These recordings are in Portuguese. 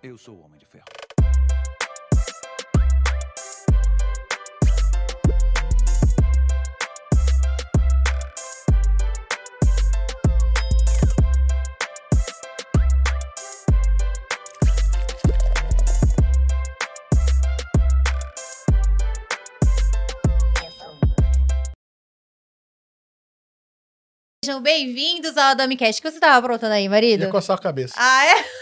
Eu sou o Homem de Ferro. Sejam bem-vindos ao Damicast. O que você tava aprontando aí, marido? Ia coçar a cabeça. Ah, é?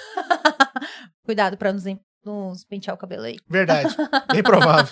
Cuidado pra nos, nos pentear o cabelo aí. Verdade. Bem provável.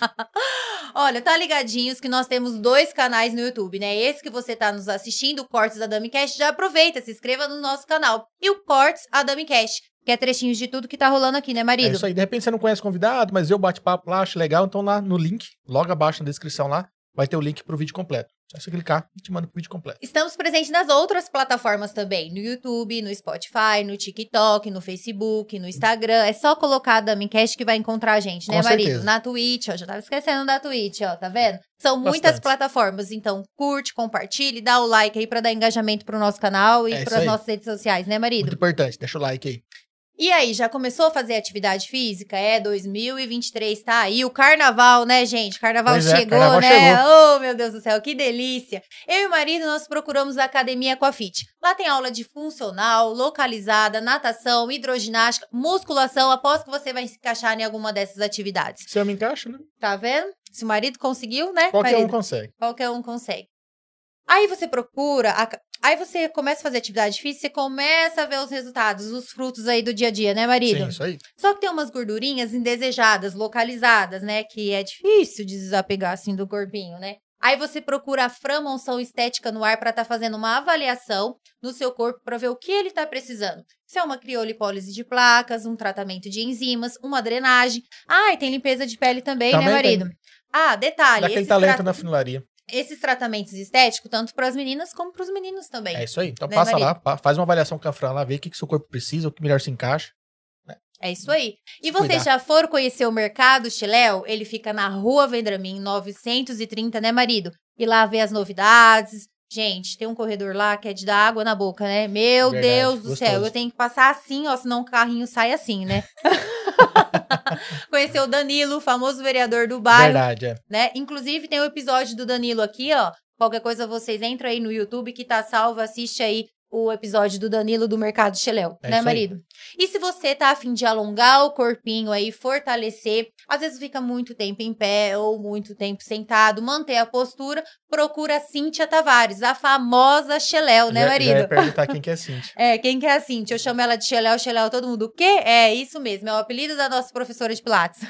Olha, tá ligadinhos que nós temos dois canais no YouTube, né? Esse que você tá nos assistindo, o Cortes da Damicast, já aproveita, se inscreva no nosso canal. E o Cortes a Damicast, que é trechinhos de tudo que tá rolando aqui, né, É marido? isso aí. De repente você não conhece o convidado, mas eu bate-papo lá, acho legal. Então lá no link, logo abaixo na descrição lá, vai ter o link pro vídeo completo. Só você clicar e te manda pro vídeo completo. Estamos presentes nas outras plataformas também, no YouTube, no Spotify, no TikTok, no Facebook, no Instagram. É só colocar a Damicast que vai encontrar a gente, né, Com marido? certeza. Na Twitch, ó, já tava esquecendo da Twitch, ó, tá vendo? São muitas Bastante. plataformas, então curte, compartilhe, dá o like aí pra dar engajamento pro nosso canal e É pras nossas redes sociais, né, marido? Muito importante. Deixa o like aí. E aí, já começou a fazer atividade física? É, 2023 tá aí. O carnaval, né, gente? Carnaval Pois é, chegou, carnaval né? chegou. Oh, meu Deus do céu, que delícia. Eu e o marido, nós procuramos a Academia Aquafit. Lá tem aula de funcional, localizada, natação, hidroginástica, musculação. Aposto que você vai se encaixar em alguma dessas atividades. Se eu me encaixo, né? Tá vendo? Se o marido conseguiu, né, Qualquer um marido? consegue. Qualquer um consegue. Aí você procura, a- aí você começa a fazer atividade física, você começa a ver os resultados, os frutos aí do dia a dia, né, marido? Sim, isso aí. Só que tem umas gordurinhas indesejadas, localizadas, né? Que é difícil de desapegar assim do corpinho, né? Aí você procura a Framonção Estética no ar para estar fazendo uma avaliação no seu corpo para ver o que ele tá precisando. Se é uma criolipólise de placas, um tratamento de enzimas, uma drenagem. Ah, e tem limpeza de pele também, Também né, tem. marido? Ah, detalhe, Dá aquele esses, talento tra- na funilaria. Esses tratamentos estéticos, tanto para as meninas como para os meninos também. É isso aí. Então Né, passa Maria? lá, faz uma avaliação com a Fran lá, vê o que, que seu corpo precisa, o que melhor se encaixa. É isso aí. E vocês já foram conhecer o Mercado Chiléu? Ele fica na Rua Vendramin, 930, né, marido? E lá vê as novidades. Gente, tem um corredor lá que é de dar água na boca, né? Meu Verdade, Deus do céu, gostoso. eu tenho que passar assim, ó, senão o carrinho sai assim, né? Conhecer o Danilo, o famoso vereador do bairro, Verdade, é. né? Inclusive tem o episódio do Danilo aqui, ó. Qualquer coisa vocês entram aí no YouTube que tá salvo, assiste aí o episódio do Danilo do Mercado Cheléu, É né, marido? E se você tá afim de alongar o corpinho aí, fortalecer, às vezes fica muito tempo em pé ou muito tempo sentado, manter a postura, procura a Cíntia Tavares, a famosa Cheléu, né, já, marido? já ia perguntar quem que é Cintia. É, quem que é a Cíntia? Eu chamo ela de Cheléu, Cheléu, todo mundo. O quê? É, isso mesmo, é o apelido da nossa professora de Pilates.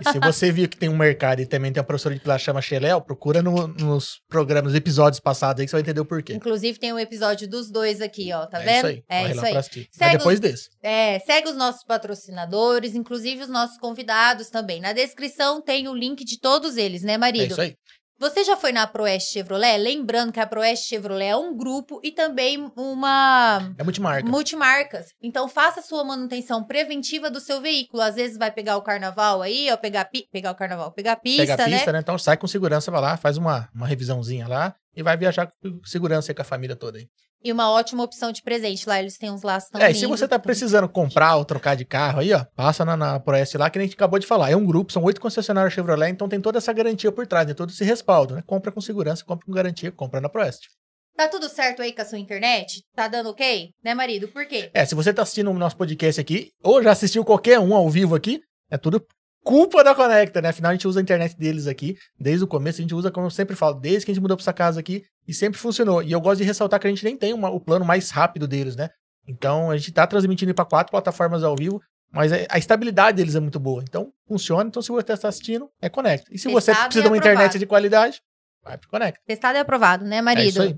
E se você viu que tem um mercado e também tem uma professora de pilates que chama Xeléu, procura no- nos programas, episódios passados aí que você vai entender o porquê. Inclusive tem um episódio dos dois aqui, ó, tá é vendo? isso aí. É Corre isso aí. Segue Mas depois desse. É, segue os nossos patrocinadores, inclusive os nossos convidados também. Na descrição tem o link de todos eles, né, É marido? isso aí. Você já foi na Proeste Chevrolet? Lembrando que a Proeste Chevrolet é um grupo e também uma É multimarca. multimarcas. Então faça a sua manutenção preventiva do seu veículo. Às vezes vai pegar o carnaval aí, ó, pegar pi- pegar o carnaval, pegar a pista, Pega a né? pista, né? Então sai com segurança, vai lá, faz uma, uma revisãozinha lá e vai viajar com segurança aí com a família toda aí. E uma ótima opção de presente. Lá eles têm uns laços tão é, e se você tá precisando comprar ou trocar de carro aí, ó, passa na, na ProS lá que a gente acabou de falar. É um grupo, são oito concessionários Chevrolet, então tem toda essa garantia por trás, tem todo esse respaldo, né? Compra com segurança, compra com garantia, compra na ProS. Tá tudo certo aí com a sua internet? Tá dando ok? Né, marido? Por quê? É, se você tá assistindo o nosso podcast aqui, ou já assistiu qualquer um ao vivo aqui, é tudo culpa da Conecta, né? Afinal, a gente usa a internet deles aqui desde o começo, a gente usa, como eu sempre falo, desde que a gente mudou pra essa casa aqui, e sempre funcionou. E eu gosto de ressaltar que a gente nem tem uma- o plano mais rápido deles, né? Então, a gente tá transmitindo para quatro plataformas ao vivo, mas a, a estabilidade deles é muito boa. Então, funciona. Então, se você está assistindo, é Conecta. E se você Testado precisa e de uma internet aprovado. de qualidade, vai pro Conecta. Testado e aprovado, né, É marido? isso aí.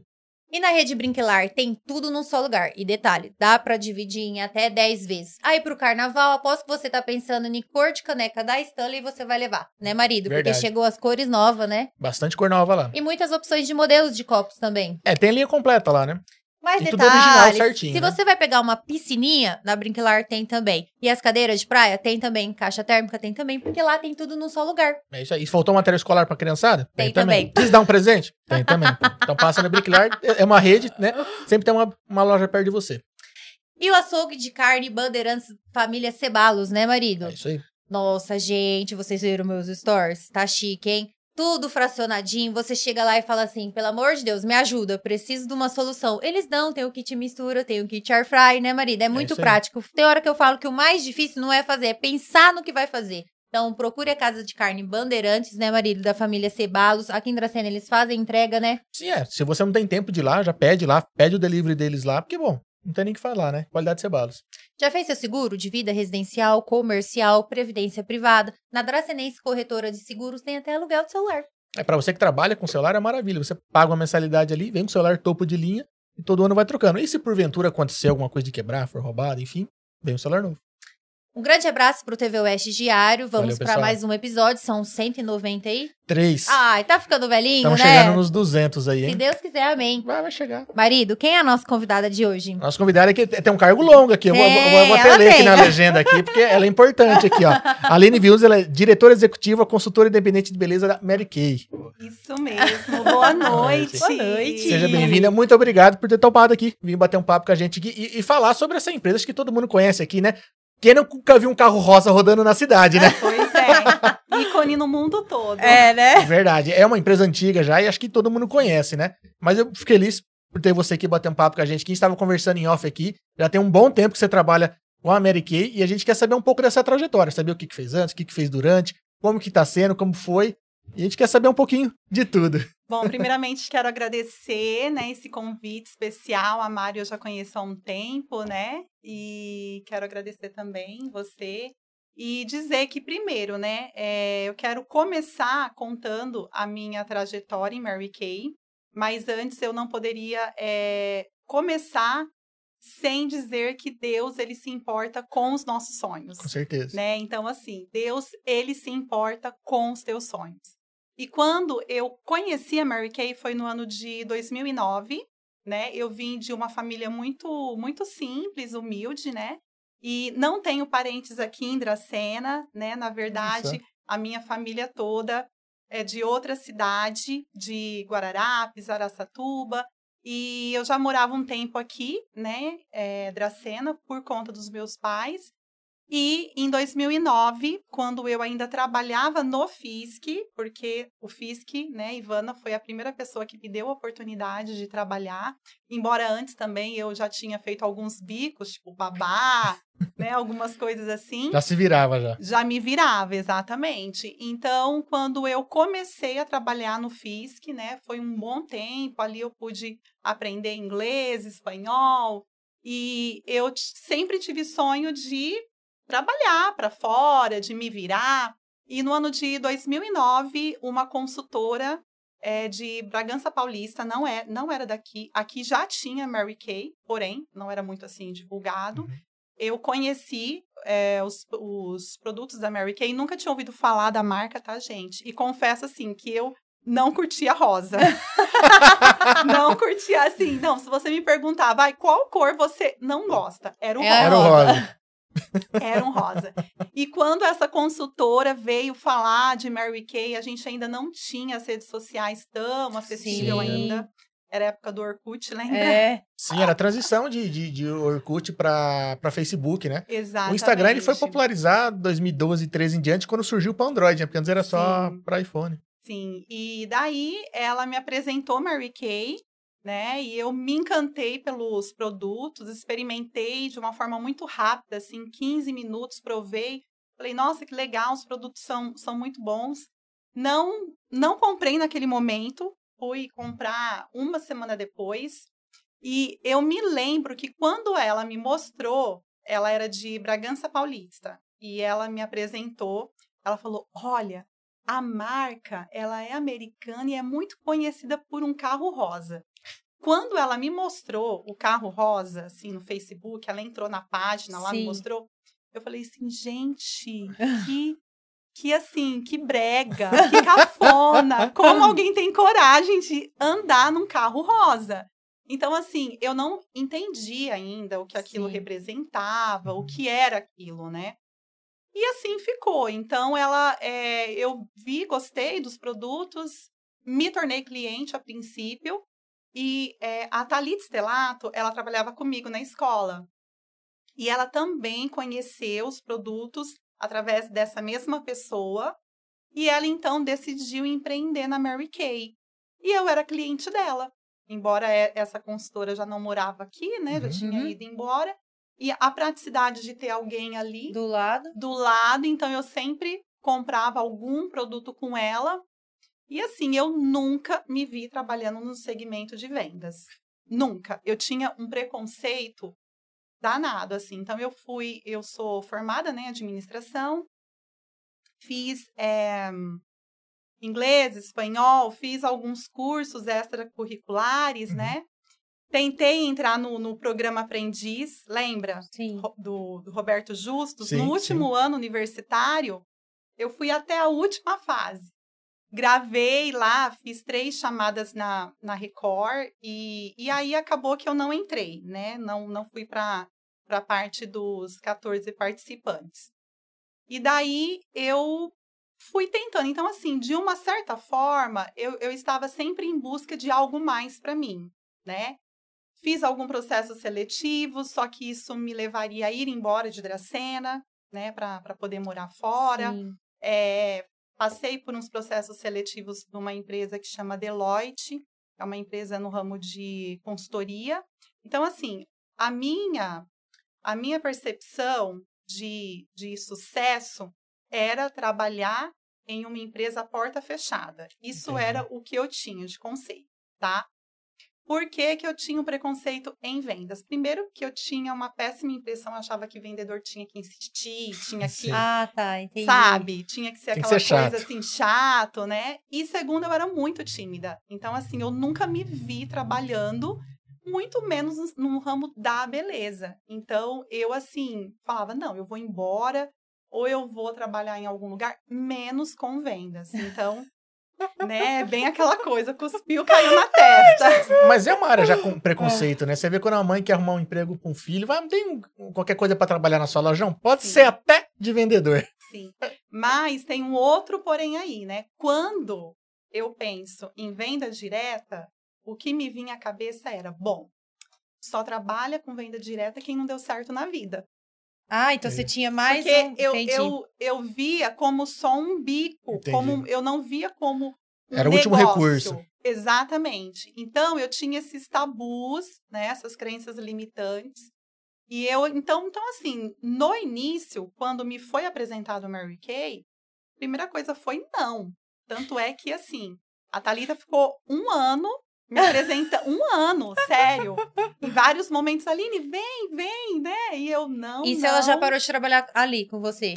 E na rede Brinquelar tem tudo num só lugar. E detalhe, dá pra dividir em até 10 vezes. Aí pro carnaval, aposto que você tá pensando em cor de caneca da Stanley e você vai levar, né, marido? Verdade. Porque chegou as cores novas, né? Bastante cor nova lá. E muitas opções de modelos de copos também. É, tem linha completa lá, né? Mais E tudo original, detalhes. certinho, Se né? você vai pegar uma piscininha, na Brinquelar tem também. E as cadeiras de praia tem também. Caixa térmica tem também, porque lá tem tudo num só lugar. É isso aí. E faltou material escolar pra criançada? Tem também. Precisa dar um presente? Tem também. Então passa na Bricklar, é uma rede, né? Sempre tem uma, uma loja perto de você. E o açougue de carne Bandeirantes Família Cebalos, né, marido? É isso aí. Nossa, gente, vocês viram meus stories? Tá chique, hein? Tudo fracionadinho. Você chega lá e fala assim: pelo amor de Deus, me ajuda, preciso de uma solução. Eles dão, tem o kit mistura, tem o kit air fry, né, marido? É muito isso aí. prático. Tem hora que eu falo que o mais difícil não é fazer, é pensar no que vai fazer. Então, procure a Casa de Carne Bandeirantes, né, marido? Da família Cebalos. Aqui em Dracena eles fazem entrega, né? Sim, é. Se você não tem tempo de ir lá, já pede lá, pede o delivery deles lá, porque, bom, não tem nem o que falar, né? Qualidade de cebalos. Já fez seu seguro de vida residencial, comercial, previdência privada? Na Dracenense Corretora de Seguros tem até aluguel de celular. É pra você que trabalha com celular, é maravilha. Você paga uma mensalidade ali, vem com o celular topo de linha e todo ano vai trocando. E se porventura acontecer alguma coisa de quebrar, for roubado, enfim, vem um celular novo. Um grande abraço pro TV Oeste Diário. Vamos para mais um episódio. São 190 aí. Três. Ai, tá ficando velhinho, Estamos né? chegando nos 200 aí, Se hein? Deus quiser, amém. Vai, vai chegar. Marido, quem é a nossa convidada de hoje? Nosso convidado aqui tem um cargo longo aqui. Eu vou, É, vou- vou até ela ler aqui na legenda aqui, porque ela é importante aqui, ó. A Aline Vills, ela é diretora executiva, consultora independente de beleza da Mary Kay. Isso mesmo. Boa noite. Boa noite. Seja bem-vinda, muito obrigado por ter topado aqui, vir bater um papo com a gente aqui e, e falar sobre essa empresa acho que todo mundo conhece aqui, né? Quem nunca viu um carro rosa rodando na cidade, né? Pois é. Ícone no mundo todo. né? É verdade. É uma empresa antiga já e acho que todo mundo conhece, né? Mas eu fico feliz por ter você aqui bater um papo com a gente. Quem estava conversando em off aqui, já tem um bom tempo que você trabalha com a Mary Kay e a gente quer saber um pouco dessa trajetória, saber o que, que fez antes, o que, que fez durante, como que tá sendo, como foi. E a gente quer saber um pouquinho de tudo. Bom, primeiramente quero agradecer, né, esse convite especial. A Mari eu já conheço há um tempo, né? E quero agradecer também você e dizer que primeiro, né, é, eu quero começar contando a minha trajetória em Mary Kay, mas antes eu não poderia é, começar sem dizer que Deus ele se importa com os nossos sonhos Com certeza. né? Então, assim, Deus, ele se importa com os teus sonhos. E quando eu conheci a Mary Kay foi no ano de 2009, né? Eu vim de uma família muito, muito simples, humilde, né? E não tenho parentes aqui em Dracena, né? Na verdade, a minha família toda é de outra cidade, de Guararapes, Araçatuba. E eu já morava um tempo aqui, né, é, Dracena, por conta dos meus pais. E em 2009, quando eu ainda trabalhava no FISC, porque o FISC, né, Ivana, foi a primeira pessoa que me deu a oportunidade de trabalhar. Embora antes também eu já tinha feito alguns bicos, tipo babá, né, algumas coisas assim. Já se virava já. Já me virava, exatamente. Então, quando eu comecei a trabalhar no FISC, né, foi um bom tempo. Ali eu pude aprender inglês, espanhol, e eu sempre tive sonho de trabalhar para fora, de me virar. E no ano de 2009, uma consultora eh, de Bragança Paulista, não, é, não era daqui, aqui já tinha Mary Kay, porém, não era muito assim divulgado. Uhum. Eu conheci eh, os, os produtos da Mary Kay, nunca tinha ouvido falar da marca, tá, gente? E confesso, assim, que eu não curtia rosa. não curtia assim. Não, se você me perguntar, vai, qual cor você não gosta? Era o É rosa. Era o rosa. Rosa. Era um rosa. E quando essa consultora veio falar de Mary Kay, a gente ainda não tinha as redes sociais tão acessível Sim. ainda. Era a época do Orkut, lembra? É. Sim, era a transição de, de, de Orkut pra, pra Facebook, né? Exatamente. O Instagram ele foi popularizado em 2012, 13 em diante, quando surgiu para Android, né? Porque antes era só para iPhone. Sim, e daí ela me apresentou Mary Kay, né? E eu me encantei pelos produtos, experimentei de uma forma muito rápida, assim, 15 minutos, provei. Falei, nossa, que legal, os produtos são, são muito bons. Não, não comprei naquele momento, fui comprar uma semana depois. E eu me lembro que quando ela me mostrou, ela era de Bragança Paulista, e ela me apresentou, ela falou: Olha, a marca, ela é americana e é muito conhecida por um carro rosa. Quando ela me mostrou o carro rosa, assim, no Facebook, ela entrou na página lá, me Sim. mostrou, eu falei assim, gente, que, que assim, que brega, que cafona, como alguém tem coragem de andar num carro rosa? Então, assim, eu não entendi ainda o que aquilo Sim. representava, o que era aquilo, né? E assim ficou. Então, ela, é, eu vi, gostei dos produtos, me tornei cliente a princípio. E é, a Thalita Stelato, ela trabalhava comigo na escola. E ela também conheceu os produtos através dessa mesma pessoa. E ela então decidiu empreender na Mary Kay. E eu era cliente dela. Embora essa consultora já não morava aqui, né? Já Uhum. tinha Uhum. ido embora. E a praticidade de ter alguém ali Do lado. do lado, então eu sempre comprava algum produto com ela. E assim, eu nunca me vi trabalhando no segmento de vendas. Nunca. Eu tinha um preconceito danado, assim. Então eu fui, eu sou formada né, em administração, fiz eh, inglês, espanhol, fiz alguns cursos extracurriculares, Uhum. né? Tentei entrar no, no programa Aprendiz, lembra? Sim. Do, do Roberto Justus, Sim, no último ano universitário, eu fui até a última fase. Gravei lá, fiz três chamadas na, na Record e, e aí acabou que eu não entrei, né? Não, não fui para a parte dos 14 participantes. E daí eu fui tentando. Então, assim, de uma certa forma, eu, eu estava sempre em busca de algo mais para mim, né? Fiz algum processo seletivo, só que isso me levaria a ir embora de Dracena, né, para poder morar fora. É, passei por uns processos seletivos numa empresa que chama Deloitte, é uma empresa no ramo de consultoria. Então, assim, a minha, a minha percepção de, de sucesso era trabalhar em uma empresa porta fechada. Isso Entendi. era o que eu tinha de conceito, tá? Por que, que eu tinha um preconceito em vendas? Primeiro, que eu tinha uma péssima impressão, eu achava que vendedor tinha que insistir, tinha que Sim. Ah, tá. Entendi. sabe? Tinha que ser Tem que aquela ser coisa chato. assim, chato, né? E segundo, eu era muito tímida. Então, assim, eu nunca me vi trabalhando, muito menos no no ramo da beleza. Então, eu, assim, falava, não, eu vou embora, ou eu vou trabalhar em algum lugar, menos com vendas. Então, né, bem aquela coisa, cuspiu, caiu na testa. Mas é uma área já com preconceito, né? Você vê quando a mãe quer arrumar um emprego com um filho, vai, não tem qualquer coisa pra trabalhar na sua lojão? Pode Sim. ser até de vendedor. Sim. Mas tem um outro porém aí, né? Quando eu penso em venda direta, o que me vinha à cabeça era, bom, só trabalha com venda direta quem não deu certo na vida. Ah, então você tinha mais Porque um... eu, Entendi. eu, eu via como só um bico, Entendi. como eu não via como um Era o último negócio. recurso. Exatamente. Então eu tinha esses tabus, né, essas crenças limitantes. E eu, então, então assim, no início, quando me foi apresentado o Mary Kay, a primeira coisa foi não. Tanto é que assim, a Thalita ficou um ano me apresenta um ano, sério. Em vários momentos, Aline, vem, vem, né? E eu não. E se ela já não. parou de trabalhar ali com você?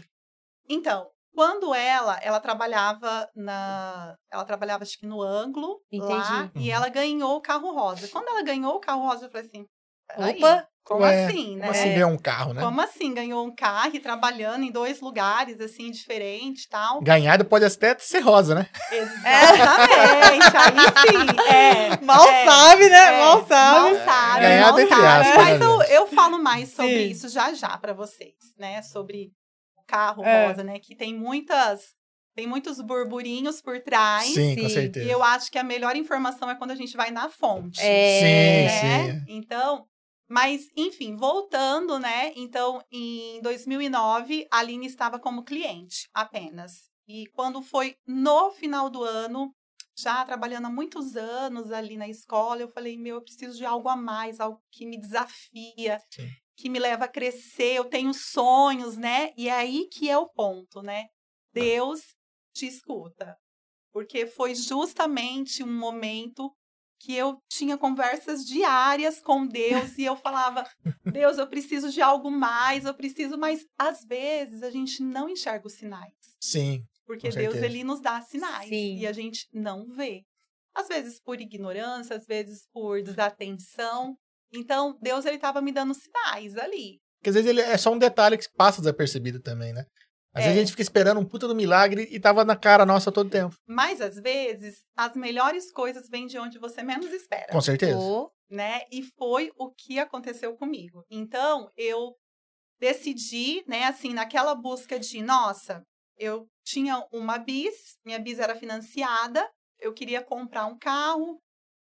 Então, quando ela, ela trabalhava na, ela trabalhava acho que no ângulo lá, Entendi. e ela ganhou o carro rosa. Quando ela ganhou o carro rosa, eu falei assim, Opa! como Ué, assim, né? Como assim ganhar um carro, né? Como assim ganhou um carro e trabalhando em dois lugares assim diferentes, tal? Ganhado pode até ser rosa, né? Exatamente. Aí sim, é. Mal é, sabe, né? é, Mal sabe. Mal sabe, Ganhado mal entre sabe. aspas, Mas né, eu, gente? eu falo mais sobre Sim. isso já já para vocês, né? Sobre o carro É. rosa, né? Que tem muitas, tem muitos burburinhos por trás. Sim, com certeza. E eu acho que a melhor informação é quando a gente vai na fonte. É. Sim, né? sim. Então, mas enfim, voltando, né? Então, em 2009, a Aline estava como cliente apenas. E quando foi no final do ano, já trabalhando há muitos anos ali na escola, eu falei, meu, eu preciso de algo a mais, algo que me desafia, Sim. que me leva a crescer, eu tenho sonhos, né? E é aí que é o ponto, né? Deus te escuta. Porque foi justamente um momento que eu tinha conversas diárias com Deus e eu falava: Deus, eu preciso de algo mais, eu preciso, mas às vezes a gente não enxerga os sinais. Sim. Porque Deus ele nos dá sinais Sim. e a gente não vê. Às vezes por ignorância, às vezes por desatenção. Então, Deus ele estava me dando sinais ali. Porque às vezes ele é só um detalhe que passa desapercebido também, né? Às É. vezes a gente fica esperando um puta do milagre e tava na cara nossa todo tempo. Mas às vezes as melhores coisas vêm de onde você menos espera. Com certeza. Ô, né? E foi o que aconteceu comigo. Então, eu decidi, né, assim, naquela busca de, nossa, eu tinha uma bis, minha bis era financiada, eu queria comprar um carro,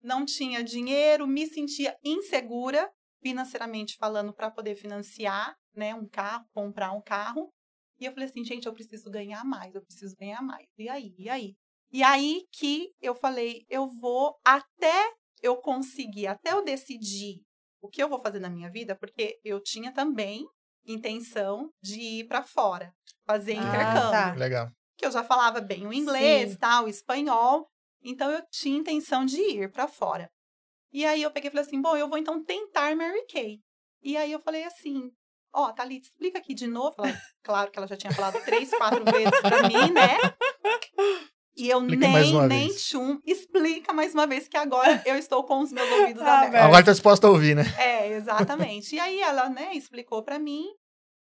não tinha dinheiro, me sentia insegura, financeiramente falando, para poder financiar, né, um carro, comprar um carro. E eu falei assim, gente, eu preciso ganhar mais, eu preciso ganhar mais. E aí, e aí? E aí que eu falei, eu vou até eu conseguir, até eu decidir o que eu vou fazer na minha vida, porque eu tinha também intenção de ir para fora, fazer Ah, intercâmbio. tá. Legal. Que eu já falava bem o inglês, Sim. tal, o espanhol. Então eu tinha intenção de ir para fora. E aí eu peguei e falei assim: bom, eu vou então tentar Mary Kay. E aí eu falei assim: ó, Thalita, explica aqui de novo. Ela- claro que ela já tinha falado três, quatro vezes para mim, né? E eu Explica nem, nem vez. tchum, explica mais uma vez que agora eu estou com os meus ouvidos Ah, abertos. Agora tá disposta a ouvir, né? É, exatamente. E aí ela, né, explicou pra mim.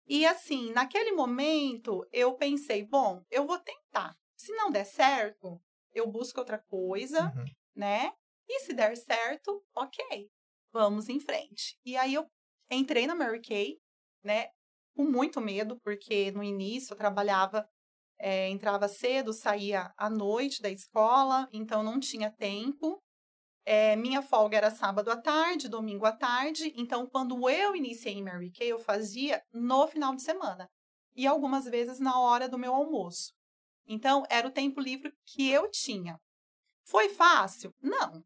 E assim, naquele momento, eu pensei, bom, eu vou tentar. Se não der certo, eu busco outra coisa, Uhum. né? E se der certo, ok, vamos em frente. E aí eu entrei na Mary Kay, né? Com muito medo, porque no início eu trabalhava, eh, entrava cedo, saía à noite da escola, então não tinha tempo. Eh, minha folga era sábado à tarde, domingo à tarde. Então, quando eu iniciei em Mary Kay, eu fazia no final de semana. E algumas vezes na hora do meu almoço. Então, era o tempo livre que eu tinha. Foi fácil? Não.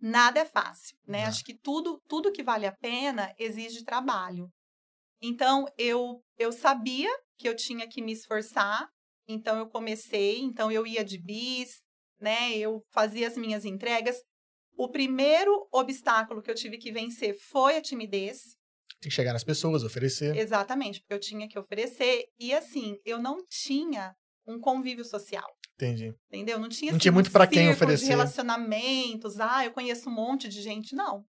Nada é fácil, né? Não. Acho que tudo, tudo que vale a pena exige trabalho. Então, eu, eu sabia que eu tinha que me esforçar. Então, eu comecei. Então, eu ia de bis, né? Eu fazia as minhas entregas. O primeiro obstáculo que eu tive que vencer foi a timidez. Tem que chegar nas pessoas, oferecer. Exatamente, porque eu tinha que oferecer. E assim, eu não tinha um convívio social. Entendi. Entendeu? Não tinha, Não assim, tinha muito um pra quem oferecer. de relacionamentos. Ah, eu conheço um monte de gente. Não.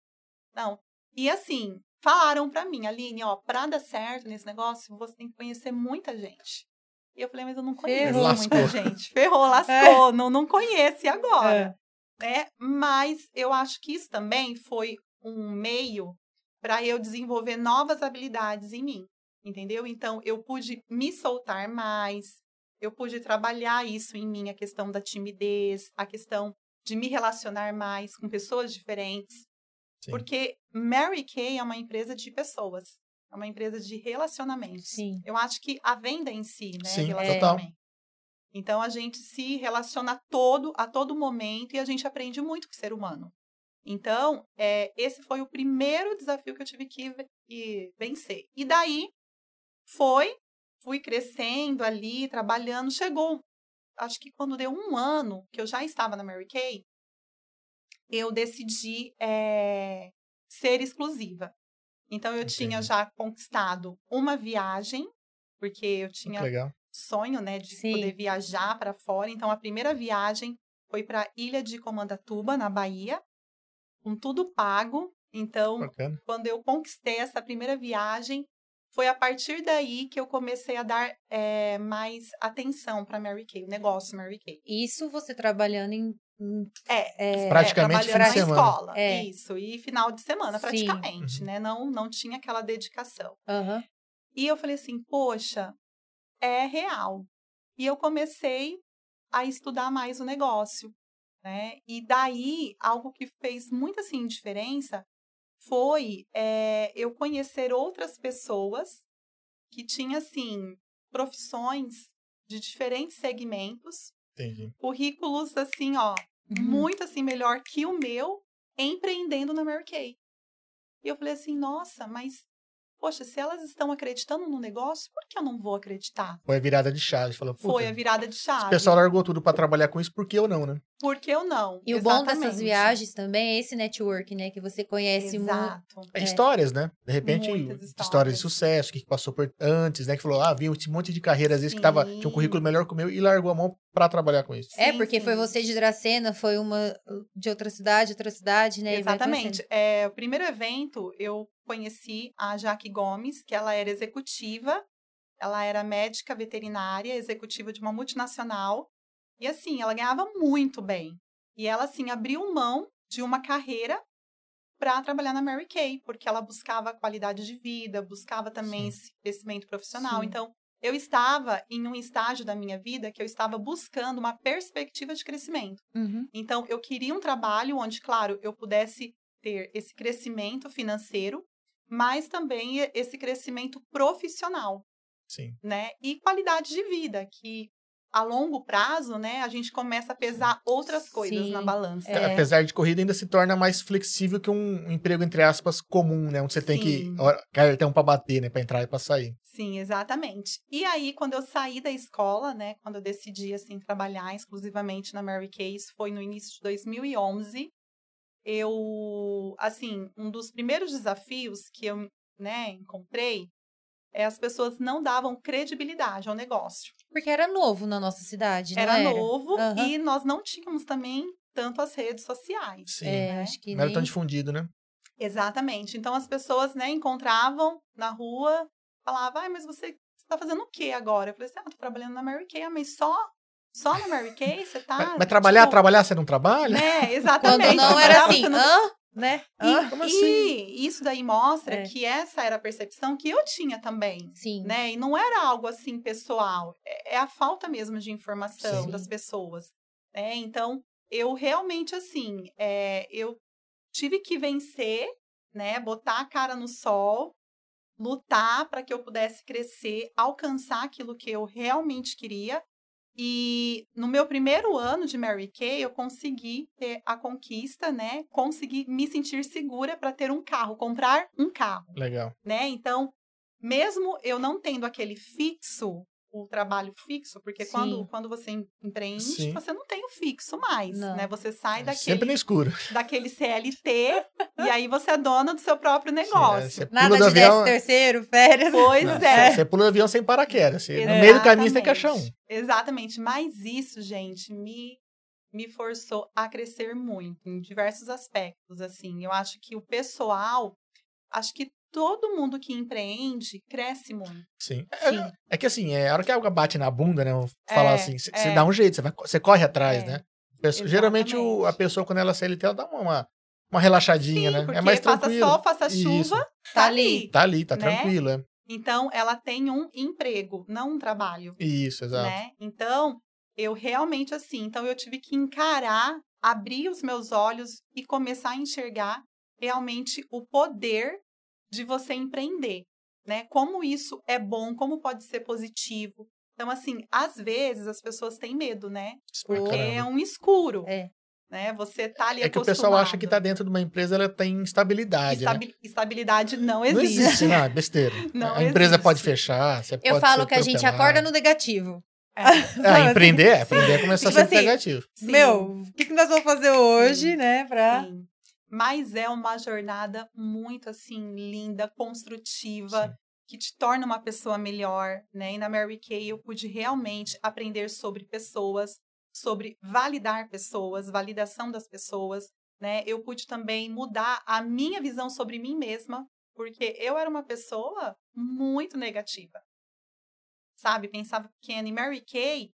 Não. E assim, falaram pra mim, Aline, ó, pra dar certo nesse negócio, você tem que conhecer muita gente. E eu falei, mas eu não conheço Ferrou. muita Lascou. gente. Ferrou, lascou. Não, não conheço. E agora? É. né? Mas eu acho que isso também foi um meio para eu desenvolver novas habilidades em mim, entendeu? Então eu pude me soltar mais, eu pude trabalhar isso em mim, a questão da timidez, a questão de me relacionar mais com pessoas diferentes, Sim. porque Mary Kay é uma empresa de pessoas, é uma empresa de relacionamentos. Sim. Eu acho que a venda em si, né? Sim, relacionamento. Então a gente se relaciona todo, a todo momento e a gente aprende muito com o ser humano. Então, é, esse foi o primeiro desafio que eu tive que e vencer. E daí foi, fui crescendo ali, trabalhando. Chegou, acho que quando deu um ano que eu já estava na Mary Kay, eu decidi é, ser exclusiva. Então eu tinha Entendi. já conquistado uma viagem, porque eu Muito tinha sonho, né, de Sim. poder viajar para fora. Então, a primeira viagem foi para a Ilha de Comandatuba, na Bahia, com tudo pago. Então, Bacana. quando eu conquistei essa primeira viagem, foi a partir daí que eu comecei a dar eh, mais atenção para Mary Kay, o negócio Mary Kay. Isso você trabalhando em. Em- É, é, Praticamente é, fim de semana. escola. É. Isso, e final de semana, Sim. praticamente, Uhum. né? Não, não tinha aquela dedicação. aham. E eu falei assim, poxa, é real. E eu comecei a estudar mais o negócio, né? E daí, algo que fez muita, assim, diferença foi eh, eu conhecer outras pessoas que tinham, assim, profissões de diferentes segmentos, Entendi. currículos, assim, ó, Uhum. muito, assim, melhor que o meu, empreendendo na Mary Kay. E eu falei assim, nossa, mas, poxa, se elas estão acreditando no negócio, por que eu não vou acreditar? Foi a virada de chave. Falou, Foi a virada de o chave. pessoal largou tudo pra trabalhar com isso, por que eu não, né? Por que eu não? E o bom dessas Exatamente. viagens também é esse network, né? Que você conhece muito. Exato. É Histórias, né? De repente, histórias. histórias. de sucesso, o que passou por antes, né? Que falou, ah, vi um monte de carreira, às vezes, que tava, tinha um currículo melhor que o meu e largou a mão pra trabalhar com isso. É, Sim, porque foi sim. você de Dracena, foi uma de outra cidade, outra cidade, né? Exatamente. É, o primeiro evento, eu conheci a Jaque Gomes, que ela era executiva, ela era médica veterinária, executiva de uma multinacional, e assim, ela ganhava muito bem. E ela, assim, abriu mão de uma carreira para trabalhar na Mary Kay, porque ela buscava qualidade de vida, buscava também Sim. esse crescimento profissional. Sim. Então, eu estava em um estágio da minha vida que eu estava buscando uma perspectiva de crescimento. Uhum. Então, eu queria um trabalho onde, claro, eu pudesse ter esse crescimento financeiro, mas também esse crescimento profissional, Sim. né? E qualidade de vida, que a longo prazo, né, a gente começa a pesar outras coisas na Sim, balança. É. Apesar de corrida, ainda se torna mais flexível que um emprego, entre aspas, comum, né? Onde você tem que. Sim. Cartão pra bater, né? Pra entrar e pra sair. Sim, exatamente. E aí, quando eu saí da escola, né, quando eu decidi, assim, trabalhar exclusivamente na Mary isso foi no início de 2011, eu, assim, um dos primeiros desafios que eu, né, encontrei é as pessoas não davam credibilidade ao negócio. Porque era novo na nossa cidade, não Era era? novo Aham. e nós não tínhamos também tanto as redes sociais. Sim. É, né? acho que Não era nem... tão difundido, né? Exatamente. Então as pessoas, né, encontravam na rua, falavam, ai, mas você está fazendo o quê agora? Eu falei assim, ah, tô trabalhando na Mary Kay, ah, mas só, só na Mary Kay você tá? mas, mas trabalhar, Tipo, trabalhar, você não trabalha? Quando exatamente. não era assim, não- hã? Né? E, Hã? como e assim? isso daí mostra É. que essa era a percepção que eu tinha também. Sim. Né? E não era algo assim pessoal, é é a falta mesmo de informação Sim. das pessoas. Né? Então, eu realmente, assim, é, eu tive que vencer, né? Botar a cara no sol, lutar para que eu pudesse crescer, alcançar aquilo que eu realmente queria. E no meu primeiro ano de Mary Kay, eu consegui ter a conquista, né? Consegui me sentir segura para ter um carro, comprar um carro Legal. né? Então, mesmo eu não tendo aquele fixo, o trabalho fixo, porque Sim. quando, quando você em- empreende, Sim. você não tem o fixo mais, Não. né? Você sai Sempre daquele, no escuro. daquele CLT e aí você é dona do seu próprio Sim, é, negócio. Você Nada pula do de avião. terceiro, férias. Pois Não, é. Você pula do avião sem paraquedas. Você, no meio do caminho você tem que achar um. Exatamente. Exatamente. Mas isso, gente, me, me forçou a crescer muito em diversos aspectos. Assim, eu acho que o pessoal, acho que todo mundo que empreende cresce muito. Sim. Sim. É, é que assim, é, a hora que a água bate na bunda, né? Falar É, assim, você é. dá um jeito, você, corre atrás, É, né? Pessoa- geralmente o- a pessoa, quando ela é CLT, ela dá uma, uma relaxadinha, Sim, né? É mais faça tranquilo. sol, faça Isso. chuva, Tá tá ali. ali. Tá ali, tá né? tranquilo, é. Então, ela tem um emprego, não um trabalho, Isso, exato. né? Então, eu realmente assim, então eu tive que encarar, abrir os meus olhos e começar a enxergar realmente o poder de você empreender, né? Como isso é bom, como pode ser positivo. Então, assim, às vezes as pessoas têm medo, né? Porque é um escuro, É. né? Você tá ali É que o pessoal acha que acostumado. tá dentro de uma empresa, ela tem instabilidade, né? Estabi- Estabilidade não Não existe. existe, não, é besteira. Não a empresa existe. pode fechar, você Eu pode falo que a gente acorda no negativo. É. Ah, empreender é, empreender é começar Tipo a ser assim, negativo. Sim. Meu, o que, que nós vamos fazer hoje, né? Pra... Sim. Mas é uma jornada muito assim linda, construtiva, Sim. que te torna uma pessoa melhor, né? E na Mary Kay eu pude realmente aprender sobre pessoas, sobre validar pessoas, validação das pessoas, né? Eu pude também mudar a minha visão sobre mim mesma, porque eu era uma pessoa muito negativa. Sabe, pensava pequena. E Mary Kay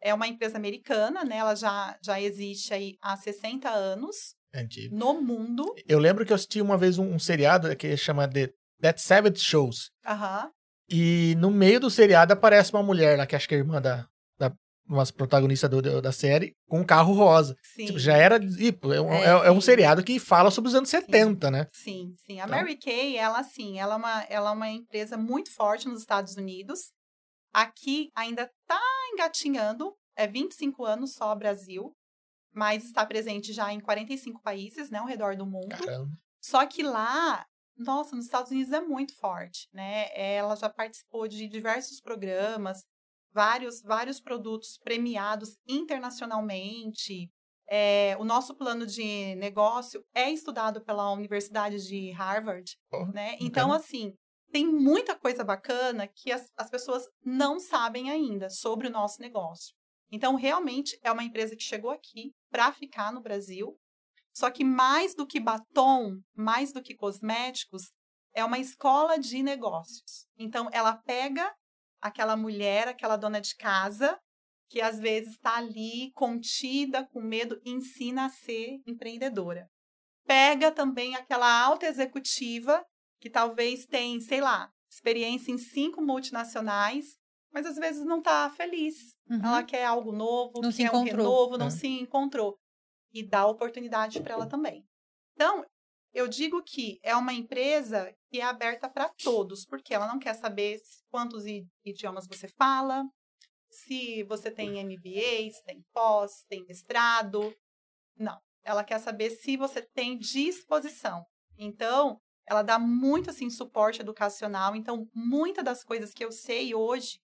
é uma empresa americana, né? Ela já, já existe aí há 60 anos antigo. no mundo. Eu lembro que eu assisti uma vez um, um seriado que chama The That Savage Shows. Aham. E no meio do seriado aparece uma mulher lá, que acho que é irmã da, da uma protagonista do- do- da série, com um carro rosa. Sim. Tipo, já era. pô, É um, É, é- é um sim. seriado que fala sobre os anos 70, né? Sim, sim. A Então- Mary Kay, ela assim, ela é, uma, ela é uma empresa muito forte nos Estados Unidos. Aqui ainda está engatinhando, é 25 anos só Brasil, mas está presente já em 45 países, né, ao redor do mundo. Caramba. Só que lá, nossa, nos Estados Unidos é muito forte, né? Ela já participou de diversos programas, vários, vários produtos premiados internacionalmente. É, o nosso plano de negócio é estudado pela Universidade de Harvard, Porra, né? Então, bacana. assim, tem muita coisa bacana que as, as pessoas não sabem ainda sobre o nosso negócio. Então, realmente, é uma empresa que chegou aqui para ficar no Brasil. Só que mais do que batom, mais do que cosméticos, é uma escola de negócios. Então, ela pega aquela mulher, aquela dona de casa, que às vezes está ali contida, com medo, ensina a ser empreendedora. Pega também aquela alta executiva, que talvez tem, sei lá, experiência em cinco multinacionais, mas às vezes não está feliz. Uhum. Ela quer algo novo, Não se quer um renovo, não É. se encontrou. E dá oportunidade para ela também. Então, eu digo que é uma empresa que é aberta para todos, porque ela não quer saber quantos idiomas você fala, se você tem MBA, se tem pós, tem mestrado. Não. Ela quer saber se você tem disposição. Então, ela dá muito assim suporte educacional. Então, muitas das coisas que eu sei hoje,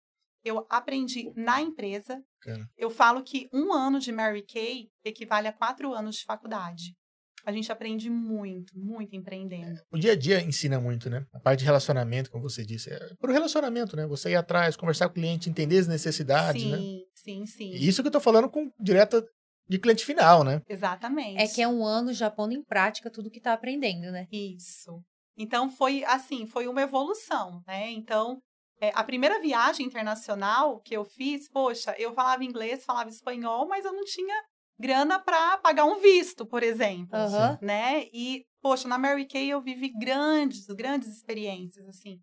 eu aprendi na empresa. Cara. Eu falo que um ano de Mary Kay equivale a quatro anos de faculdade. A gente aprende muito, muito empreendendo. O dia a dia ensina muito, né? A parte de relacionamento, como você disse. É pro relacionamento, né? Você ir atrás, conversar com o cliente, entender as necessidades, sim, né? sim, sim. E Isso que eu tô falando com direta de cliente final, né? Exatamente. É que é um ano já pondo em prática tudo que tá aprendendo, né? Isso. Então foi assim, foi uma evolução, né? Então, é, a primeira viagem internacional que eu fiz, poxa, eu falava inglês, falava espanhol, mas eu não tinha grana para pagar um visto, por exemplo, Aham. né? E poxa, na Mary Kay eu vivi grandes, grandes experiências assim,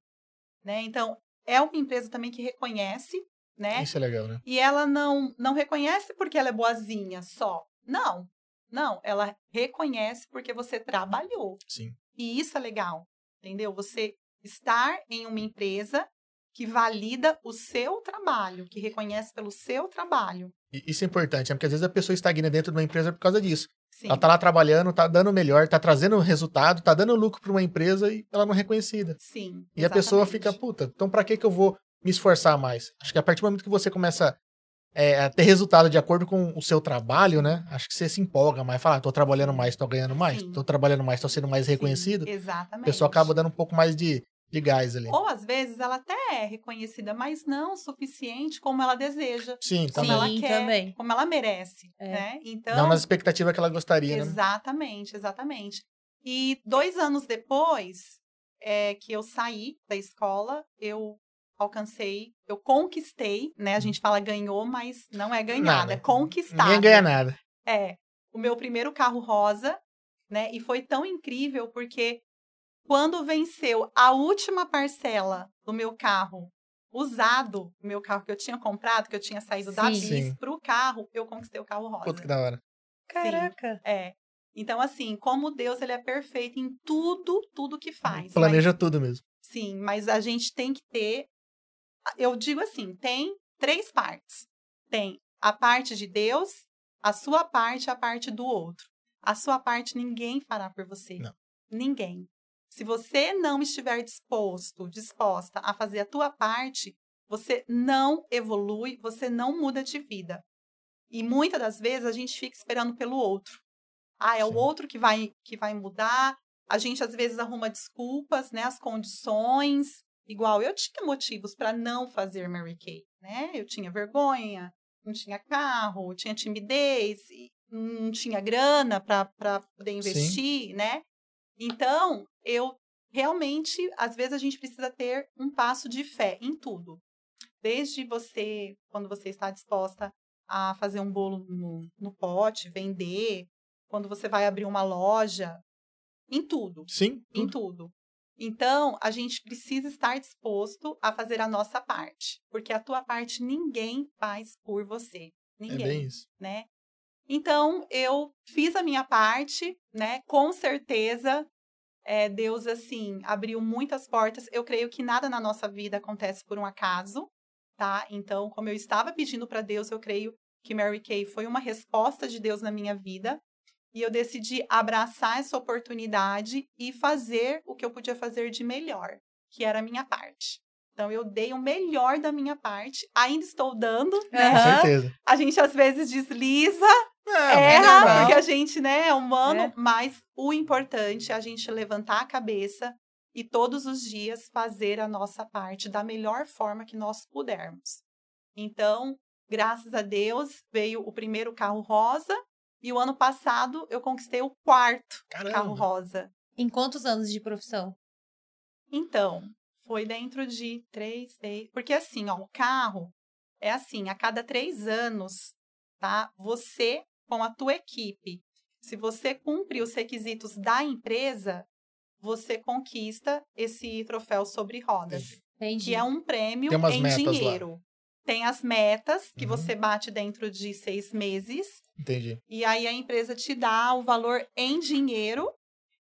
né? Então, é uma empresa também que reconhece, né? Isso é legal, né? E ela não não reconhece porque ela é boazinha só. Não. Não, ela reconhece porque você trabalhou. Sim. E isso é legal, entendeu? Você estar em uma empresa que valida o seu trabalho, que reconhece pelo seu trabalho. Isso é importante, né? Porque às vezes a pessoa estagna dentro de uma empresa por causa disso. Sim. Ela tá lá trabalhando, tá dando o melhor, tá trazendo resultado, tá dando lucro para uma empresa e ela não é reconhecida. Sim. E a pessoa exatamente. fica, puta, então pra que que eu vou me esforçar mais? Acho que a partir do momento que você começa é, a ter resultado de acordo com o seu trabalho, né? Acho que você se empolga mais, fala, ah, tô trabalhando mais, tô ganhando mais, tô trabalhando mais, tô sendo mais Sim, reconhecido. exatamente. A pessoa acaba dando um pouco mais de, de gás ali. Ou às vezes ela até é reconhecida, mas não o suficiente como ela deseja, Sim, como também. ela Sim, quer, também. como ela merece, É. né? Então, Não nas expectativas que ela gostaria, né? Exatamente, exatamente. E dois anos depois é, que eu saí da escola, eu alcancei, eu conquistei, né? A gente fala ganhou, mas não é ganhada, Nada. é conquistada. Ninguém ganha nada. É, o meu primeiro carro rosa, né? E foi tão incrível porque quando venceu a última parcela do meu carro usado, o meu carro que eu tinha comprado, que eu tinha saído da Sim. bis Sim. pro carro, eu conquistei o carro rosa. Puta que da hora. Caraca. É. Então, assim, como Deus ele é perfeito em tudo, tudo que faz. Planeja Mas, tudo mesmo. sim, mas a gente tem que ter. Eu digo assim: tem três partes. Tem a parte de Deus, a sua parte e a parte do outro. A sua parte ninguém fará por você. Não. Ninguém. Se você não estiver disposto, disposta a fazer a tua parte, você não evolui, você não muda de vida. E muitas das vezes a gente fica esperando pelo outro. Ah, é o Sim. outro que vai que vai mudar. A gente às vezes arruma desculpas, né, as condições. Igual eu tinha motivos para não fazer Mary Kay, né? Eu tinha vergonha, não tinha carro, tinha timidez, não tinha grana para poder investir, né? Então, eu realmente, às vezes a gente precisa ter um passo de fé em tudo. Desde você, quando você está disposta a fazer um bolo no, no pote, vender, quando você vai abrir uma loja, em tudo, Sim, em tudo. tudo. Então, a gente precisa estar disposto a fazer a nossa parte, porque a tua parte ninguém faz por você, é ninguém bem isso. né? Então, eu fiz a minha parte, né? Com certeza, é, Deus, assim, abriu muitas portas. Eu creio que nada na nossa vida acontece por um acaso, tá? Então, como eu estava pedindo para Deus, eu creio que Mary Kay foi uma resposta de Deus na minha vida. E eu decidi abraçar essa oportunidade e fazer o que eu podia fazer de melhor, que era a minha parte. Então, eu dei o melhor da minha parte. Ainda estou dando, né? Com certeza. A gente às vezes desliza, é erra, normal. porque a gente, né, é humano, É. mas o importante é a gente levantar a cabeça e todos os dias fazer a nossa parte da melhor forma que nós pudermos. Então, graças a Deus, veio o primeiro carro rosa e o ano passado eu conquistei o quarto carro Caramba. rosa. Em quantos anos de profissão? Então, foi dentro de três, seis. Porque assim, ó, o carro é assim, a cada três anos, tá? Você, com a tua equipe, se você cumpre os requisitos da empresa, você conquista esse troféu sobre rodas, Entendi. que é um prêmio Tem umas em metas lá. dinheiro. Tem as metas que Uhum. você bate dentro de seis meses Entendi. e aí a empresa te dá o valor em dinheiro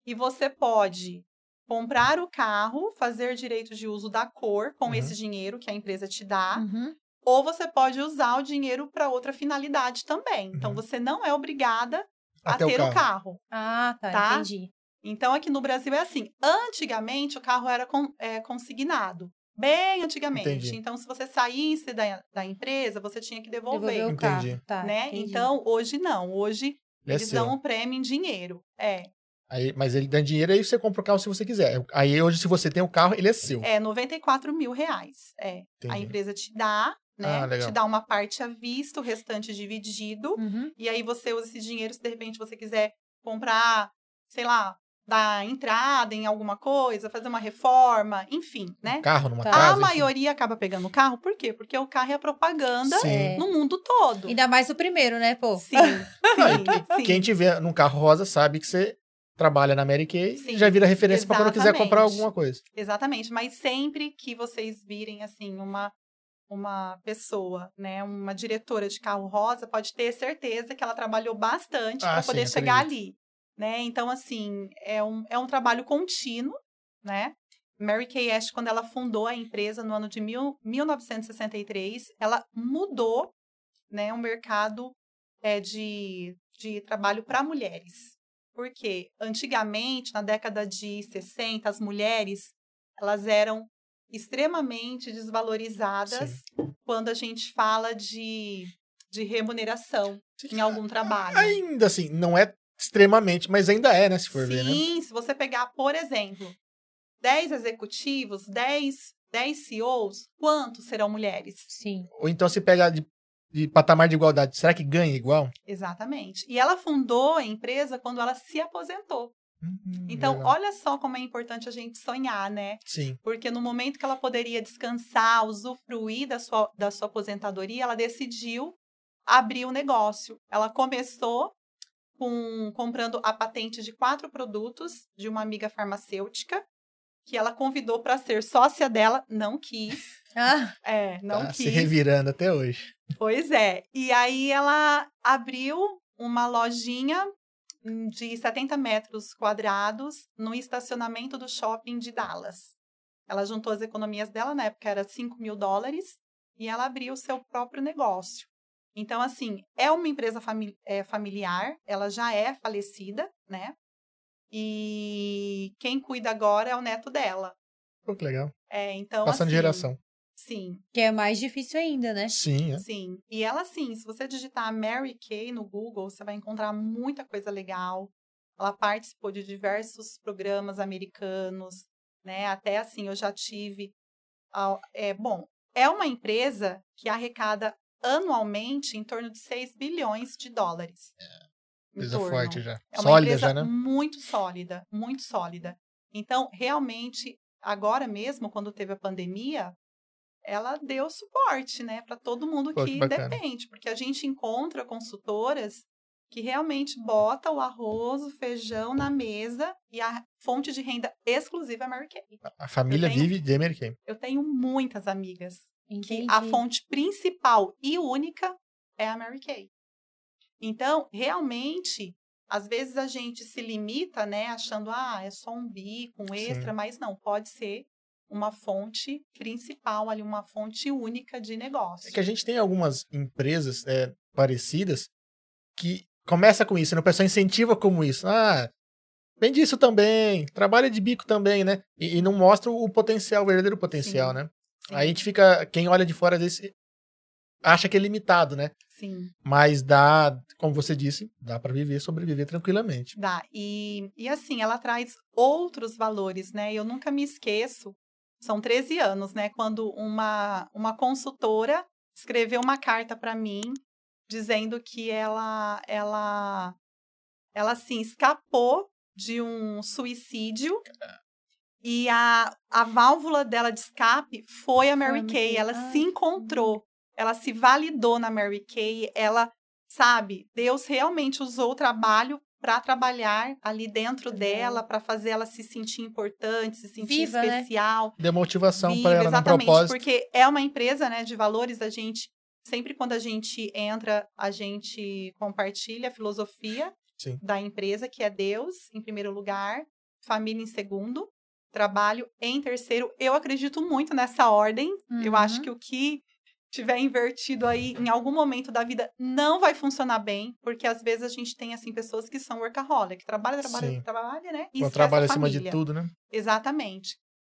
e você pode comprar o carro, fazer direito de uso da cor com Uhum. esse dinheiro que a empresa te dá, Uhum. Ou você pode usar o dinheiro para outra finalidade também. Então Uhum. você não é obrigada a Até o ter o carro. carro. Ah, tá, Tá? entendi. Então aqui no Brasil é assim. Antigamente o carro era con- é, consignado. Bem antigamente. Entendi. Então, se você saísse da, da empresa, você tinha que devolver. Devolver o Entendi. carro. Tá, né? entendi. Então, hoje não. Hoje Ele é eles seu. dão o prêmio em dinheiro. É. Aí, mas ele dá dinheiro aí você compra o carro se você quiser. Aí hoje, se você tem o carro, ele é seu. É 94 mil reais. É. A Entendi. empresa te dá, né? Ah, legal. te dá uma parte à vista, o restante dividido. Uhum. E aí você usa esse dinheiro se de repente você quiser comprar, sei lá, dar entrada em alguma coisa, fazer uma reforma, enfim, né? Um carro numa Tá. casa. A enfim. maioria acaba pegando o carro, por quê? Porque o carro é a propaganda Sim. É. no mundo todo. Ainda mais o primeiro, né, pô? Sim, sim, sim. Quem tiver num carro rosa sabe que você trabalha na Mary Kay Sim, e já vira referência para quando quiser comprar alguma coisa. Exatamente, mas sempre que vocês virem assim uma uma pessoa, né, uma diretora de carro rosa, pode ter certeza que ela trabalhou bastante Ah, para sim, poder chegar acredito. ali, né? Então assim, é um, é um trabalho contínuo, né? Mary Kay Ash, quando ela fundou a empresa no ano de mil, 1963, ela mudou, né, o mercado é, de, de trabalho para mulheres. Porque antigamente, na década de 60, as mulheres elas eram extremamente desvalorizadas quando a gente fala de, de remuneração em algum trabalho. Ainda assim, não é extremamente, mas ainda é, né? Se for ver, né? Sim, se você pegar, por exemplo, 10 executivos, 10, 10 CEOs, quantos serão mulheres? Sim. Ou então se pega de, de patamar de igualdade, será que ganha igual? Exatamente. E ela fundou a empresa quando ela se aposentou. Hum, Então, legal. olha só como é importante a gente sonhar, né? Sim. Porque no momento que ela poderia descansar, usufruir da sua, da sua aposentadoria, ela decidiu abrir o negócio. Ela começou com comprando a patente de quatro produtos de uma amiga farmacêutica que ela convidou para ser sócia dela, não quis. Ah, É, não tá se quis. revirando até hoje. Pois é. E aí ela abriu uma lojinha de 70 metros quadrados no estacionamento do shopping de Dallas. Ela juntou as economias dela, na época era 5 mil dólares, e ela abriu o seu próprio negócio. Então, assim, é uma empresa fami é, familiar, ela já é falecida, né? E quem cuida agora é o neto dela. Pô, que legal. É, então, Passando de assim, geração. Sim, que é mais difícil ainda, né? Sim, é. Sim. E ela, sim, se você digitar Mary Kay no Google, você vai encontrar muita coisa legal. Ela participou de diversos programas americanos, né? Até assim, eu já tive. ah, É, bom, é uma empresa que arrecada anualmente em torno de 6 bilhões de dólares. Em Empresa torno. forte já. É uma Sólida empresa já, né? muito sólida, muito sólida. Então, realmente, agora mesmo, quando teve a pandemia, ela deu suporte, né, para todo mundo Pô, que que depende, porque a gente encontra consultoras que realmente bota o arroz, o feijão na mesa e a fonte de renda exclusiva é Mary Kay. A família tenho- vive de Mary Kay. Eu tenho muitas amigas Entendi. que a fonte principal e única é a Mary Kay. Então, realmente, às vezes a gente se limita, né, achando, ah, é só um bico, um extra, mas não, pode ser uma fonte principal ali, uma fonte única de negócio. É que a gente tem algumas empresas é, parecidas que começa com isso, né? O pessoal incentiva como isso. Ah, vende isso também, trabalha de bico também, né? E, e não mostra o potencial, o verdadeiro potencial, Sim. né? Sim, Aí a gente fica, quem olha de fora desse acha que é limitado, né? sim, Mas dá, como você disse, dá para viver, sobreviver tranquilamente. dá. E, e assim, ela traz outros valores, né? Eu nunca me esqueço, são 13 anos, né? Quando uma, uma consultora escreveu uma carta para mim dizendo que ela, ela, ela assim, escapou de um suicídio e a, a válvula dela de escape foi a Mary Kay. Ela se encontrou, ela se validou na Mary Kay, ela, sabe, Deus realmente usou o trabalho para trabalhar ali dentro Legal. dela, para fazer ela se sentir importante, se sentir Viva, né? especial. Deu motivação Viva, para ela no exatamente, propósito. porque é uma empresa, né, de valores, a gente sempre quando a gente entra, a gente compartilha a filosofia Sim. da empresa, que é Deus em primeiro lugar, família em segundo, trabalho em terceiro. Eu acredito muito nessa ordem. Eu acho Uhum. que o que tiver invertido aí em algum momento da vida não vai funcionar bem, porque às vezes a gente tem assim pessoas que são workaholic, que trabalha, trabalha, Sim. trabalha, né? E esquece trabalha a acima de tudo, né? Exatamente.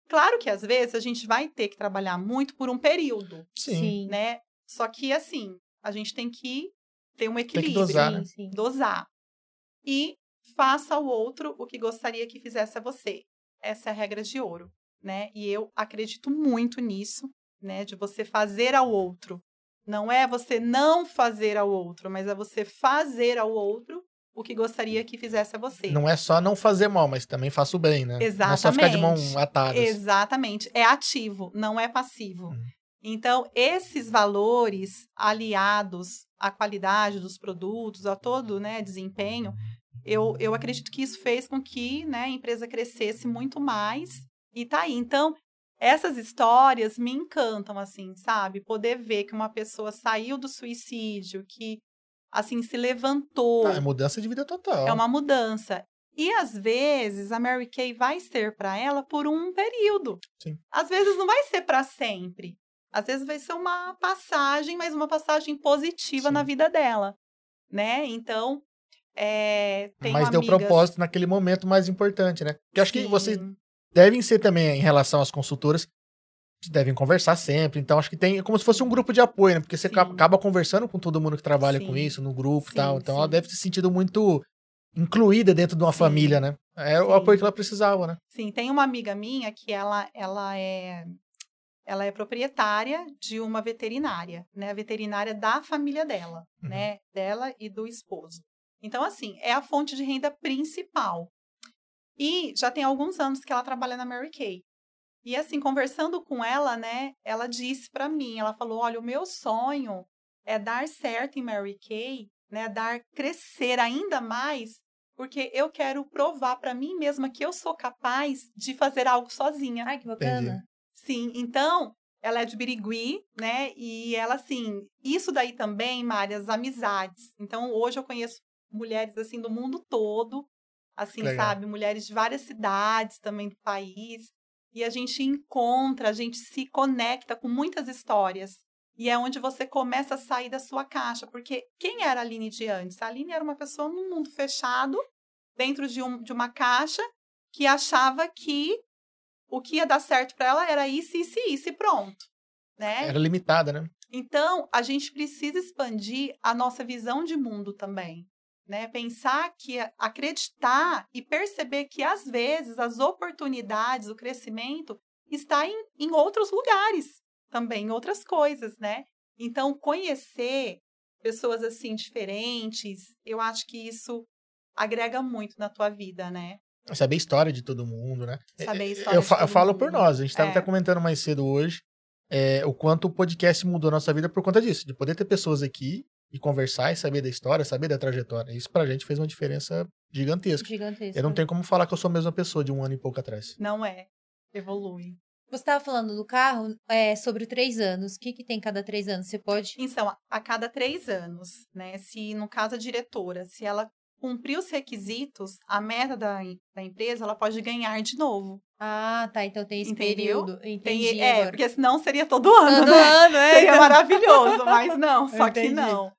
Claro que às vezes a gente vai ter que trabalhar muito por um período, Sim. né? Só que assim, a gente tem que ter um que equilíbrio, dosar, sim, né? sim. dosar. E faça ao outro o que gostaria que fizesse a você. Essa é a regra de ouro, né? E eu acredito muito nisso, né? De você fazer ao outro. Não é você não fazer ao outro, mas é você fazer ao outro o que gostaria que fizesse a você. Não é só não fazer mal, mas também faça o bem, né? Não é só ficar de mão Exatamente. atada. Exatamente. É ativo, não é passivo. Uhum. Então, esses valores aliados à qualidade dos produtos, a todo né, desempenho, eu, eu acredito que isso fez com que né, a empresa crescesse muito mais e tá aí. Então, essas histórias me encantam, assim, sabe? Poder ver que uma pessoa saiu do suicídio, que, assim, se levantou. Ah, é mudança de vida total. É uma mudança. E às vezes a Mary Kay vai ser para ela por um período. Sim. Às vezes não vai ser para sempre. Às vezes vai ser uma passagem, mas uma passagem positiva Sim. na vida dela, né? Então, é, Mas deu amigas- propósito naquele momento mais importante, né? Porque acho que Sim, vocês devem ser também, em relação às consultoras, devem conversar sempre. Então, acho que tem é como se fosse um grupo de apoio, né? Porque você Sim. acaba- conversando com todo mundo que trabalha com Sim. isso, no grupo e tal. Então, ela deve ter se sentido muito incluída dentro de uma família, né? É o apoio que ela precisava, né? Sim, tem uma amiga minha que ela, ela é ela é proprietária de uma veterinária, né? A veterinária da família dela, Uhum. né? Dela e do esposo. Então, assim, é a fonte de renda principal. E já tem alguns anos que ela trabalha na Mary Kay. E assim, conversando com ela, né, ela disse pra mim, ela falou: "Olha, o meu sonho é dar certo em Mary Kay, né, dar crescer ainda mais, porque eu quero provar pra mim mesma que eu sou capaz de fazer algo sozinha". Ai, que bacana. Sim, então, ela é de Birigui, né? E ela, assim, isso daí também, Mari, as amizades. Então, hoje eu conheço mulheres, assim, do mundo todo, assim, Legal. sabe? Mulheres de várias cidades também do país. E a gente encontra, a gente se conecta com muitas histórias. E é onde você começa a sair da sua caixa. Porque quem era a Aline de antes? A Aline era uma pessoa num mundo fechado, dentro de, um, de uma caixa, que achava que o que ia dar certo para ela era isso, isso e isso e pronto. Né? Era limitada, né? Então, a gente precisa expandir a nossa visão de mundo também. Né? Pensar que, acreditar e perceber que, às vezes, as oportunidades, o crescimento está em, em outros lugares também, em outras coisas, né? Então, conhecer pessoas assim diferentes, eu acho que isso agrega muito na tua vida, né? Saber a história de todo mundo, né? Saber a história Eu, de fa- eu todo falo mundo. por nós, a gente estava É. até comentando mais cedo hoje é, o quanto o podcast mudou a nossa vida por conta disso, de poder ter pessoas aqui e conversar e saber da história, saber da trajetória. Isso pra gente fez uma diferença gigantesca. Gigantesco. Eu não tenho como falar que eu sou a mesma pessoa de um ano e pouco atrás. Não é. Evolui. Você estava falando do carro é, sobre três anos. O que, que tem cada três anos? Você pode. Então, a- a cada três anos, né? Se, no caso, a diretora, se ela cumprir os requisitos, a meta da, da empresa, ela pode ganhar de novo. Ah, tá. Então tem esse Entendeu? período. Tem- Entendi. é, agora. porque senão seria todo ano, Todo né? ano, é. Seria maravilhoso, mas não, só que Entendi. não.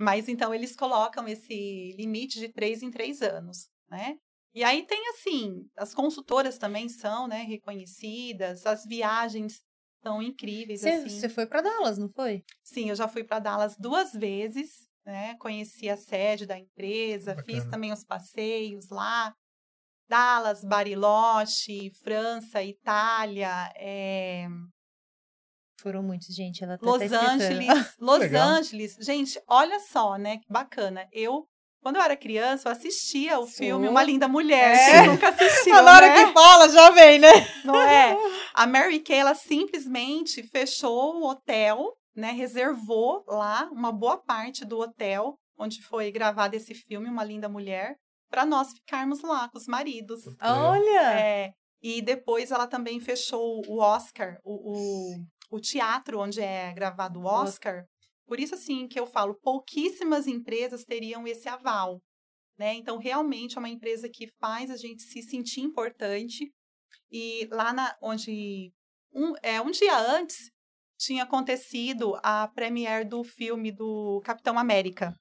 Mas então eles colocam esse limite de três em três anos, né? E aí tem assim, as consultoras também são, né, reconhecidas, as viagens são incríveis, Você, assim. você foi pra Dallas, não foi? Sim, eu já fui para Dallas duas vezes, né? Conheci a sede da empresa, fiz Bacana. também os passeios lá. Dallas, Bariloche, França, Itália, eh, Foram muitos, gente. Ela tá Los. Angeles. Los Legal. Angeles. Gente, olha só, né? Que bacana. Eu, quando eu era criança, eu assistia o filme. Uma Linda Mulher. É. Nunca assistiu, Na hora né? que fala, já vem, né? Não é? A Mary Kay, ela simplesmente fechou o hotel, né? Reservou lá uma boa parte do hotel onde foi gravado esse filme, Uma Linda Mulher, para nós ficarmos lá com os maridos. Olha! É, e depois ela também fechou o Oscar, o, o, o teatro onde é gravado o Oscar. Por isso, assim, que eu falo, pouquíssimas empresas teriam esse aval. né? Então, realmente é uma empresa que faz a gente se sentir importante. E lá na, onde um, é, um dia antes tinha acontecido a premiere do filme do Capitão América.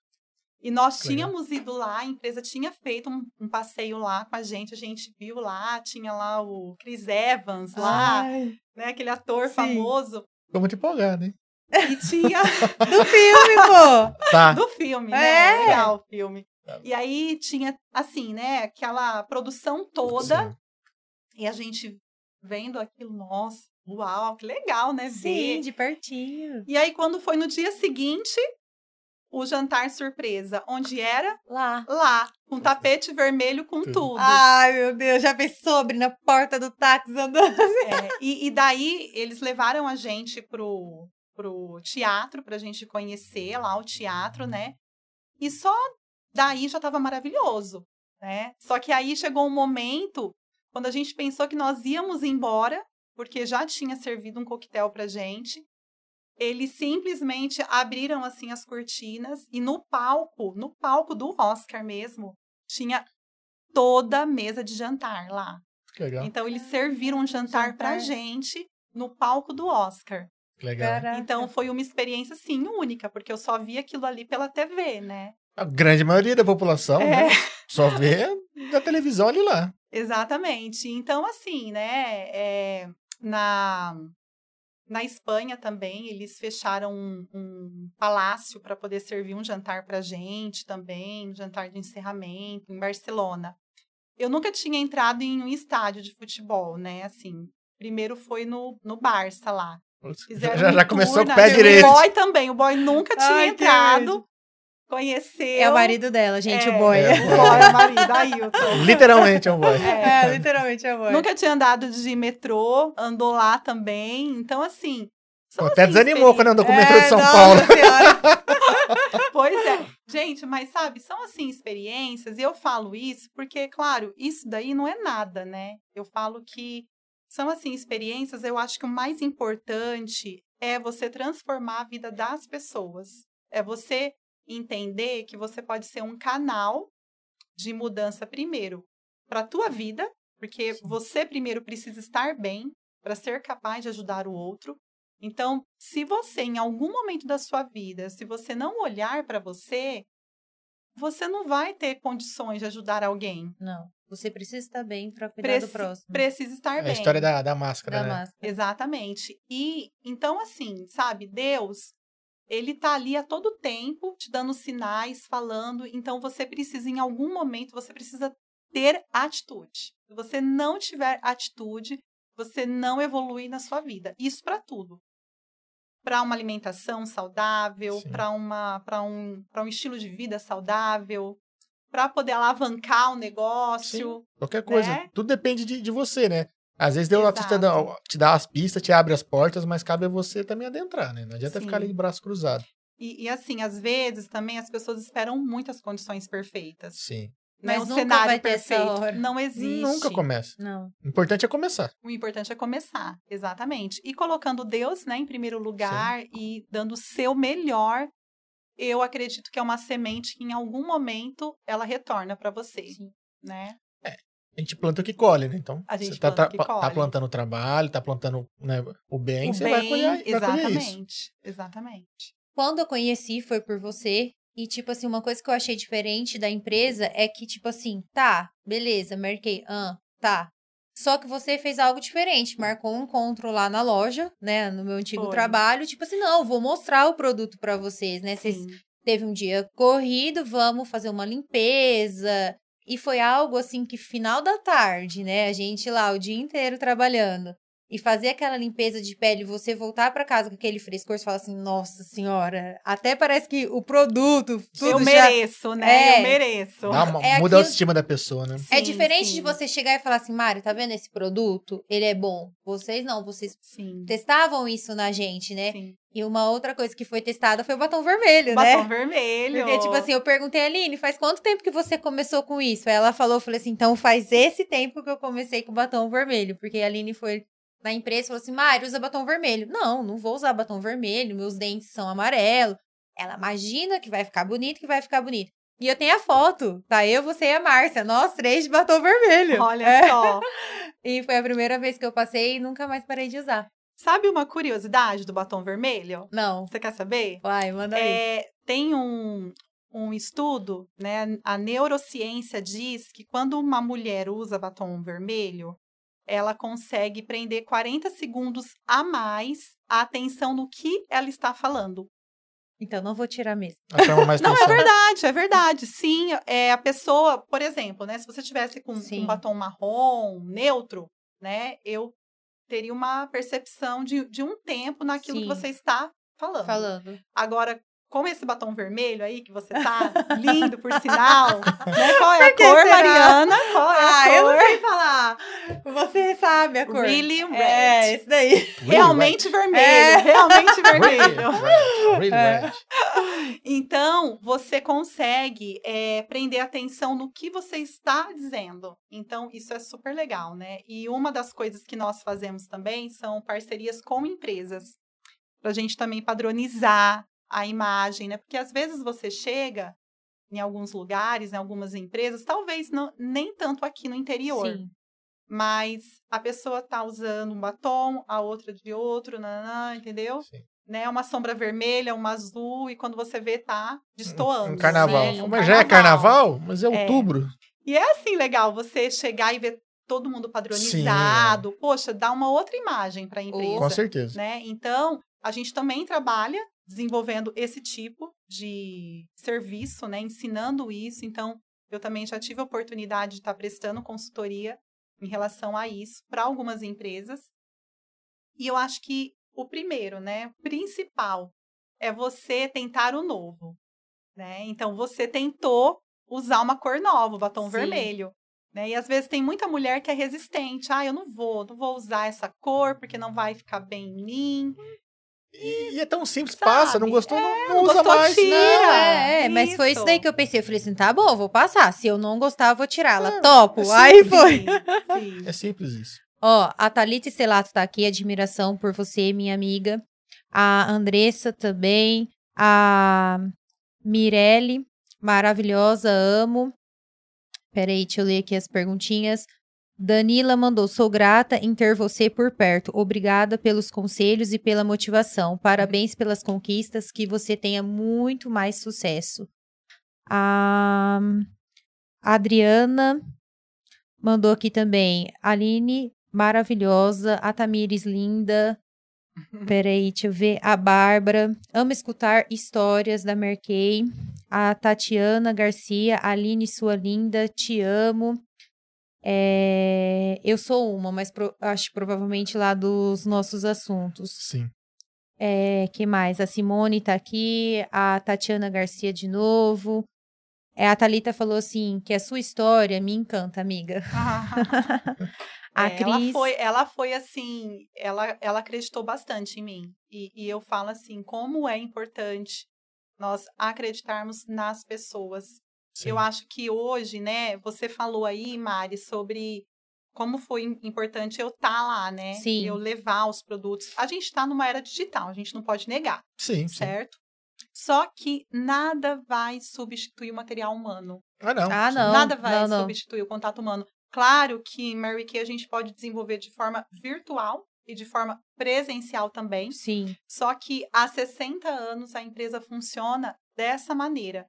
E nós tínhamos ido lá, a empresa tinha feito um, um passeio lá com a gente, a gente viu lá, tinha lá o Chris Evans lá, Ai, né, aquele ator sim. famoso. Ficou muito empolgado, hein? E tinha do filme, pô! Tá. do filme, É. né? Legal o filme. Tá. E aí tinha, assim, né, aquela produção toda, Sim. e a gente vendo aquilo, nossa, uau, que legal, né? Sim, Ver. de pertinho. E aí, quando foi no dia seguinte, o jantar surpresa, onde era? Lá. Lá, com tapete vermelho com Tudo. tudo. Ai, meu Deus, já fez sobre na porta do táxi andando. É, e, e daí, eles levaram a gente pro, pro teatro, pra gente conhecer lá o teatro, né? E só daí já tava maravilhoso, né? Só que aí chegou um momento, quando a gente pensou que nós íamos embora, porque já tinha servido um coquetel pra gente, eles simplesmente abriram assim as cortinas e no palco, no palco do Oscar mesmo, tinha toda a mesa de jantar lá. Que legal. Então eles serviram um jantar pra Jantar. gente no palco do Oscar. que legal. Caraca. Então foi uma experiência sim única, porque eu só vi aquilo ali pela TV, né? A grande maioria da população É. né, só vê da televisão ali lá. Exatamente. Então assim, né, é, na na Espanha também eles fecharam um, um palácio para poder servir um jantar pra gente também, um jantar de encerramento em Barcelona. Eu nunca tinha entrado em um estádio de futebol, né? Assim, primeiro foi no, no Barça lá. Fizeram Já, um já começou com o pé O direito. boy também. O boy nunca tinha Ai, entrado. Conheceu. É o marido dela, gente, É, o boy. É, O boy, o marido, Ailton. Literalmente é um boy. É. É, literalmente é o boy. Nunca tinha andado de metrô, andou lá também. Então, assim. Até assim, desanimou quando andou com o metrô de É, São nossa Paulo. Pois é. Gente, mas sabe, são assim experiências, e eu falo isso porque, claro, isso daí não é nada, né? Eu falo que são assim experiências, eu acho que o mais importante é você transformar a vida das pessoas. É você entender que você pode ser um canal de mudança primeiro para a tua vida, porque você primeiro precisa estar bem para ser capaz de ajudar o outro. Então, se você, em algum momento da sua vida, se você não olhar para você, você não vai ter condições de ajudar alguém. Não, você precisa estar bem pra cuidar Preci- do próximo. Precisa estar É bem. a história da, da máscara, Da né? máscara. Exatamente. E então, assim, sabe, Deus, ele tá ali a todo tempo te dando sinais, falando. Então, você precisa, em algum momento, você precisa ter atitude. Se você não tiver atitude, você não evolui na sua vida. Isso para tudo. Para uma alimentação saudável, Sim. para uma para um, pra um estilo de vida saudável, para poder alavancar o negócio. Qualquer coisa. Né? Tudo depende de, de você, né? Às vezes Deus te dá, te dá as pistas, te abre as portas, mas cabe a você também adentrar, né? Não adianta Sim. ficar ali de braço cruzado. E, e, assim, às vezes também as pessoas esperam muitas condições perfeitas. Sim. Né? Mas um nunca cenário vai ter essa perfeito não existe. Nunca começa. Não. O importante é começar. O importante é começar, exatamente. E colocando Deus né, em primeiro lugar e dando o seu melhor, eu acredito que é uma semente que em algum momento ela retorna para você. Sim. Né? A gente planta o que colhe, né? Então, A gente você tá, planta tá- tá colhe. plantando o trabalho, tá plantando né, o bem, o você bem, vai colher, vai colher isso. exatamente. Exatamente. Quando eu conheci foi por você. E, tipo assim, uma coisa que eu achei diferente da empresa é que, tipo assim, tá, beleza, marquei, ah, tá. Só que você fez algo diferente, marcou um encontro lá na loja, né, no meu antigo Foi. trabalho, tipo assim, não, vou mostrar o produto pra vocês, né? Vocês teve um dia corrido, vamos fazer uma limpeza. E foi algo assim que final da tarde, né? A gente lá o dia inteiro trabalhando. E fazer aquela limpeza de pele, você voltar pra casa com aquele frescor, você fala assim, nossa senhora, até parece que o produto, tudo eu já... mereço, né? É. Eu mereço. Dá uma- É muda a autoestima da pessoa, né? É Sim, diferente de sim. você chegar e falar assim, Mário, tá vendo esse produto? Ele é bom. Vocês não, vocês Sim. testavam isso na gente, né? Sim. E uma outra coisa que foi testada foi o batom vermelho, Batom né? vermelho. Porque, tipo assim, eu perguntei a Aline, faz quanto tempo que você começou com isso? Aí ela falou, eu falei assim, então faz esse tempo que eu comecei com batom vermelho. Porque a Aline foi na empresa falou assim, Mário, usa batom vermelho. Não, não vou usar batom vermelho, meus dentes são amarelos. Ela imagina que vai ficar bonito, que vai ficar bonito. E eu tenho a foto, tá? Eu, você e a Márcia, nós três de batom vermelho. Olha É. só. E foi a primeira vez que eu passei e nunca mais parei de usar. Sabe uma curiosidade do batom vermelho? Não. Você quer saber? Vai, manda aí. É, tem um, um estudo, né? A neurociência diz que quando uma mulher usa batom vermelho, ela consegue prender 40 segundos a mais a atenção no que ela está falando. Então não vou tirar mesmo. Não, é verdade, é verdade. Sim, é a pessoa, por exemplo, né? Se você tivesse com, com um batom marrom, neutro, né? Eu teria uma percepção de, de um tempo naquilo que Sim. você está falando. Falando. Agora, com esse batom vermelho aí que você tá, lindo, por sinal, né? Qual é a cor, será? Mariana? Qual é a Ah, cor? eu não sei falar. Você sabe a cor. Really red. É, esse daí. Realmente vermelho, É. realmente Really vermelho. red. Really É. red. Então, você consegue é, prender atenção no que você está dizendo. Então, isso é super legal, né? E uma das coisas que nós fazemos também são parcerias com empresas. Para a gente também padronizar a imagem, né? Porque às vezes você chega em alguns lugares, em algumas empresas, talvez não, nem tanto aqui no interior, Sim. mas a pessoa tá usando um batom, a outra de outro, nananã, entendeu? Sim. Né, uma sombra vermelha, uma azul, e quando você vê, tá destoando. Um carnaval. né? Um Mas já é carnaval? Mas é É. outubro. E é assim legal você chegar e ver todo mundo padronizado. Poxa, dá uma outra imagem para a empresa. Com certeza. né? Então, a gente também trabalha desenvolvendo esse tipo de serviço, né? Ensinando isso. Então, eu também já tive a oportunidade de estar prestando consultoria em relação a isso para algumas empresas. E eu acho que o primeiro, né, o principal é você tentar o novo, né? Então você tentou usar uma cor nova, o batom Sim. vermelho, né? E às vezes tem muita mulher que é resistente. Ah, eu não vou, não vou usar essa cor porque não vai ficar bem em mim. E, e é tão simples, Sabe? passa, não gostou, não, não não usa gostou, mais. tira. Não. É, é, mas foi isso daí que eu pensei. Eu falei assim, tá bom, vou passar. Se eu não gostar, eu vou tirá-la. É, Topo. é Aí simples. foi. Sim, sim. É simples isso. Ó, a Thalita Estelato tá aqui, admiração por você, minha amiga. A Andressa também. A Mirelle, maravilhosa, amo. Peraí, deixa eu ler aqui as perguntinhas. Danila mandou: Sou grata em ter você por perto. Obrigada pelos conselhos e pela motivação. Parabéns pelas conquistas. Que você tenha muito mais sucesso. A Adriana mandou aqui também. Aline, maravilhosa. A Tamires, linda. Peraí, deixa eu ver. A Bárbara. Amo escutar histórias da Merkei. A Tatiana Garcia. Aline, sua linda. Te amo. É, eu sou uma, mas pro- acho provavelmente lá dos nossos assuntos. Sim. É, que mais? A Simone tá aqui, a Tatiana Garcia de novo. É, a Thalita falou assim, que a sua história me encanta, amiga. A É, ela Cris, foi, ela foi assim, ela, ela acreditou bastante em mim. E, e eu falo assim, como é importante nós acreditarmos nas pessoas. Sim. Eu acho que hoje, né, você falou aí, Mari, sobre como foi im- importante eu estar lá, né? Sim. Eu levar os produtos. A gente está numa era digital, a gente não pode negar, Sim, sim. certo? Só que nada vai substituir o material humano. Ah, não. Ah, sim. não. Nada vai não. substituir o contato humano. Claro que Mary Kay a gente pode desenvolver de forma virtual e de forma presencial também. Sim, Só que há 60 anos a empresa funciona dessa maneira.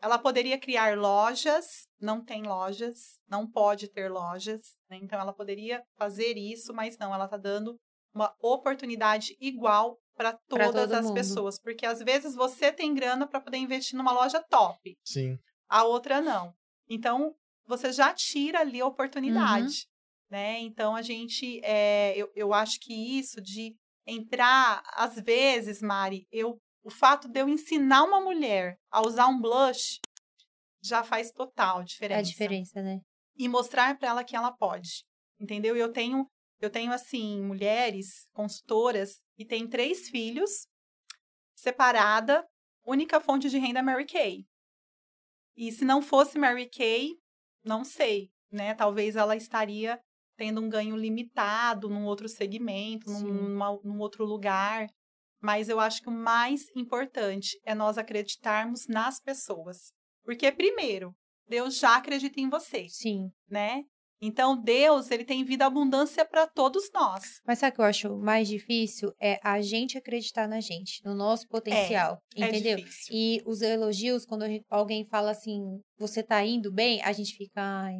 Ela poderia criar lojas, não tem lojas, não pode ter lojas, né? então ela poderia fazer isso, mas não, ela está dando uma oportunidade igual para todas as mundo. pessoas, porque às vezes você tem grana para poder investir numa loja top, Sim. a outra não. Então você já tira ali a oportunidade, né? Então a gente, é, eu, eu acho que isso de entrar, às vezes, Mari, eu, o fato de eu ensinar uma mulher a usar um blush já faz total diferença. é a diferença, né? E mostrar para ela que ela pode, entendeu? Eu tenho, eu tenho assim mulheres consultoras que têm três filhos, separada, única fonte de renda é Mary Kay. E se não fosse Mary Kay, não sei, né? Talvez ela estaria tendo um ganho limitado num outro segmento, num, numa- num outro lugar. Mas eu acho que o mais importante é nós acreditarmos nas pessoas. Porque, primeiro, Deus já acredita em você, Sim. né? Então, Deus, ele tem vida abundância para todos nós. Mas sabe o que eu acho mais difícil? É a gente acreditar na gente, no nosso potencial. entendeu? É difícil. E os elogios, quando a gente- alguém fala assim, você tá indo bem, a gente fica, ai,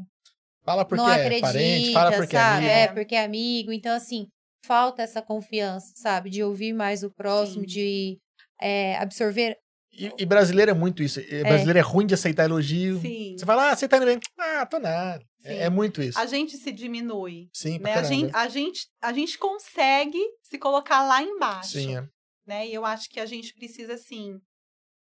Fala porque não é acredita, parente, fala porque é sabe? amigo. É, porque é amigo. Então, assim, falta essa confiança, sabe? De ouvir mais o próximo, Sim. de é, absorver. E, e brasileiro é muito isso. E Brasileiro é. ruim de aceitar elogio. Sim. Você fala, ah, você tá indo bem. Ah, tô nada. É, é muito isso. A gente se diminui. Sim, Né? A, gente, a, gente, a gente consegue se colocar lá embaixo. Sim, é. né? E eu acho que a gente precisa, assim,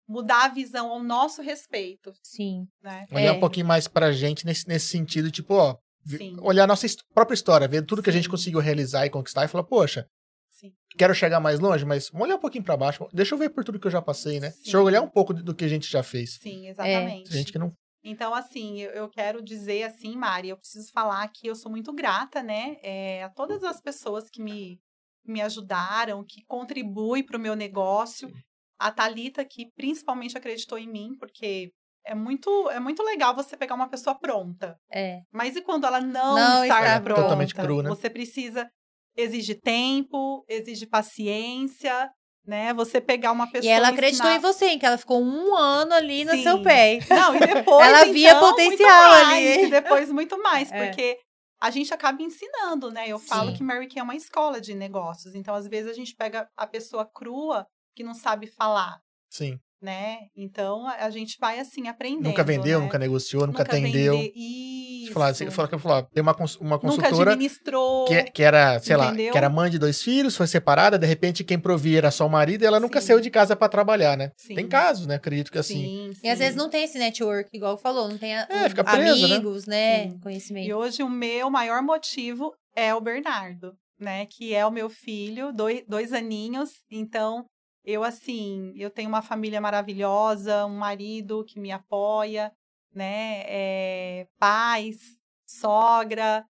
mudar a visão ao nosso respeito, Sim. né? Olhar É. um pouquinho mais pra gente nesse, nesse sentido, tipo, ó, Sim. olhar a nossa própria história, ver tudo que a gente Sim. conseguiu realizar e conquistar e falar, poxa, Sim. quero chegar mais longe, mas vamos olhar um pouquinho pra baixo, deixa eu ver por tudo que eu já passei, né? Deixa eu Sim. olhar um pouco do que a gente já fez. Sim, É. exatamente. Tem gente que não. Então, assim, eu, eu quero dizer assim, Mari, eu preciso falar que eu sou muito grata, né, é, a todas as pessoas que me, me ajudaram, que contribuem para o meu negócio. A Talita que principalmente acreditou em mim, porque é muito, é muito legal você pegar uma pessoa pronta. É. Mas e quando ela não, Não está está pronta? Totalmente cru, né? Você precisa exige tempo, exige paciência, né? Você pegar uma pessoa E ela acreditou ensinar- em você, hein? Que ela ficou um ano ali no Sim. seu pé. Não, e depois Ela via então, potencial muito ali. mais, E depois muito mais, É. porque a gente acaba ensinando, né? Eu falo Sim. que Mary Kay é uma escola de negócios. Então, às vezes, a gente pega a pessoa crua que não sabe falar, Sim. Né? Então, a gente vai, assim, aprendendo, nunca vendeu, né? nunca negociou, nunca, atendeu. vende- Isso. Falar, você falar, que- falar, tem uma, cons- uma Nunca consultora administrou. que, que era, sei lá, Entendeu? que era mãe de dois filhos, foi separada, de repente quem provia era só o marido e ela nunca Sim. saiu de casa pra trabalhar, né? Sim. Tem casos, né? Acredito que assim. Sim, E às vezes não tem esse network, igual falou, não tem a- É, fica preso, né? amigos, né? Sim. Conhecimento. E hoje o meu maior motivo é o Bernardo, né? Que é o meu filho, dois, dois aninhos. Então, eu, assim, eu tenho uma família maravilhosa, um marido que me apoia, né? É, pais, sogra.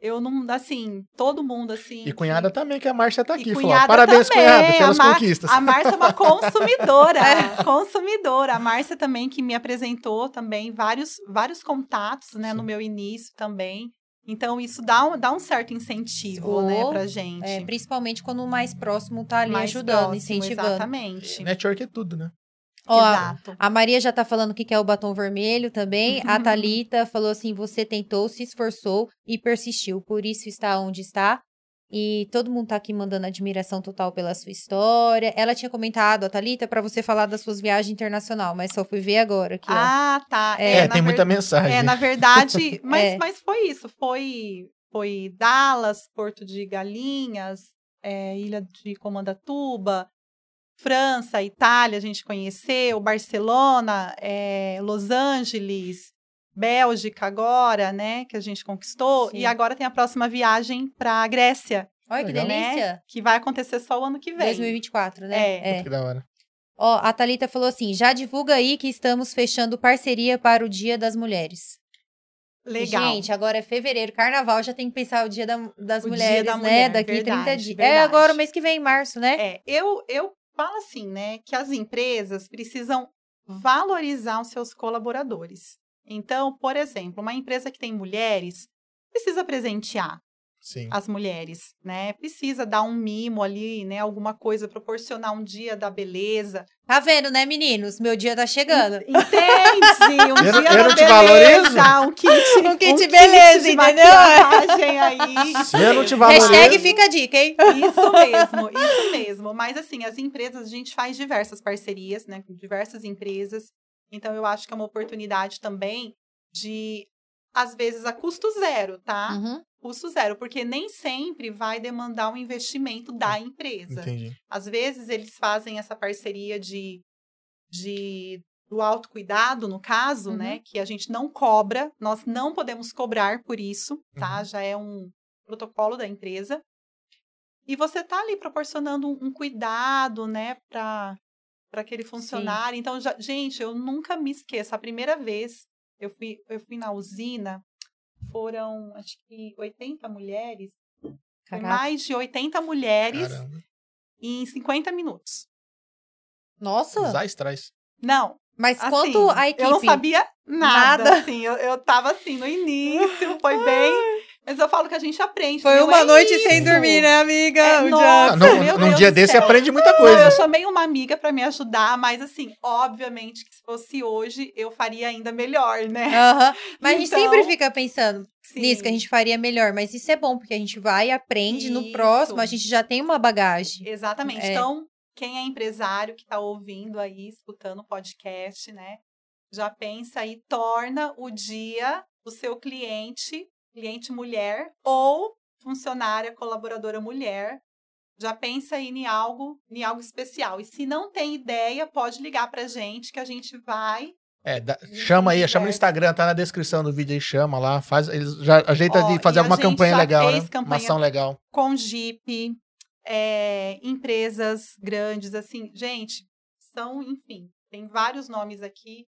Eu não, assim, todo mundo, assim. E que- cunhada também, que a Márcia tá aqui. Falou, parabéns, também, cunhada, pelas Mar- conquistas. A Márcia é uma consumidora, consumidora. A Márcia também que me apresentou também vários, vários contatos, né, no Sim. meu início também. Então isso dá um, dá um certo incentivo, né, Oh, pra gente. É, principalmente quando o mais próximo tá ali Mais ajudando, próximo, incentivando. Exatamente. Network é tudo, né? Ó, Exato. A Maria já tá falando o que que é o batom vermelho também. A Thalita falou assim: você tentou, se esforçou e persistiu. Por isso está onde está. E todo mundo tá aqui mandando admiração total pela sua história. Ela tinha comentado, a Thalita, pra você falar das suas viagens internacional, mas só fui ver agora aqui, ó. Ah, tá. É, na tem muita ver- mensagem. É, na verdade, mas, É. mas foi isso. Foi, foi Dallas, Porto de Galinhas, é, Ilha de Comandatuba, França, Itália, a gente conheceu, Barcelona, é, Los Angeles, Bélgica agora, né, que a gente conquistou. Sim. E agora tem a próxima viagem para Grécia, Olha que legal. delícia. né, que vai acontecer só o ano que vem. 2024, né? É. é. Que da hora. Ó, a Thalita falou assim: já divulga aí que estamos fechando parceria para o Dia das Mulheres. Legal. Gente, agora é fevereiro, carnaval, já tem que pensar o Dia da- das O Dia Mulheres, da né? Mulher, Daqui 30 verdade, dias. É verdade. agora, mês que vem, em março, né? É, eu, eu falo assim, né, que as empresas precisam valorizar os seus colaboradores. Então, por exemplo, uma empresa que tem mulheres precisa presentear Sim. as mulheres, né? Precisa dar um mimo ali, né? Alguma coisa, proporcionar um dia da beleza. Tá vendo, né, meninos? Meu dia tá chegando. Entende? Um Eu dia eu da não te beleza, valorizo? um kit, Um kit beleza, de entendeu? maquiagem aí. Se eu não te valorizo- Hashtag fica a dica, hein? Isso mesmo, isso mesmo. Mas assim, as empresas, a gente faz diversas parcerias, né? Com diversas empresas. Então, eu acho que é uma oportunidade também de, às vezes, a custo zero, tá? Uhum. Custo zero, porque nem sempre vai demandar um investimento da empresa. Entendi. Às vezes, eles fazem essa parceria de, de do autocuidado, no caso, Uhum. né? Que a gente não cobra, nós não podemos cobrar por isso, tá? Uhum. Já é um protocolo da empresa. E você tá ali proporcionando um, um cuidado, né, para para aquele funcionário. Então, já- gente, eu nunca me esqueço. A primeira vez eu fui eu fui na usina, foram acho que 80 mulheres, mais de 80 mulheres Caramba. em 50 minutos. Nossa! Zais traz. Não, Mas Assim, quanto a equipe. Eu não sabia nada, Nada. assim. Eu, eu tava assim, no início, foi bem... Mas eu falo que a gente aprende. Foi uma É noite sem isso. dormir, né, amiga? É, O nossa, dia- Ah, num- meu num Deus dia do desse céu. aprende muita coisa. eu chamei uma amiga pra me ajudar, mas assim, obviamente que se fosse hoje, eu faria ainda melhor, né? Aham. Mas a gente Então, sempre fica pensando Sim. nisso, que a gente faria melhor. Mas isso é bom, porque a gente vai e aprende. No Isso. próximo, a gente já tem uma bagagem. Exatamente. É. Então, quem é empresário que está ouvindo aí, escutando o podcast, né? Já pensa e torna o dia do seu cliente, cliente mulher ou funcionária, colaboradora mulher. Já pensa aí em algo, em algo especial. E se não tem ideia, pode ligar pra gente que a gente vai. É, dá- chama aí, chama no. Instagram, tá na descrição do vídeo aí, chama lá, faz, eles já ajeita Ó, de fazer alguma campanha legal, né? fez Uma campanha- ação legal. com Jeep, é, empresas grandes, assim, gente, são, enfim, tem vários nomes aqui.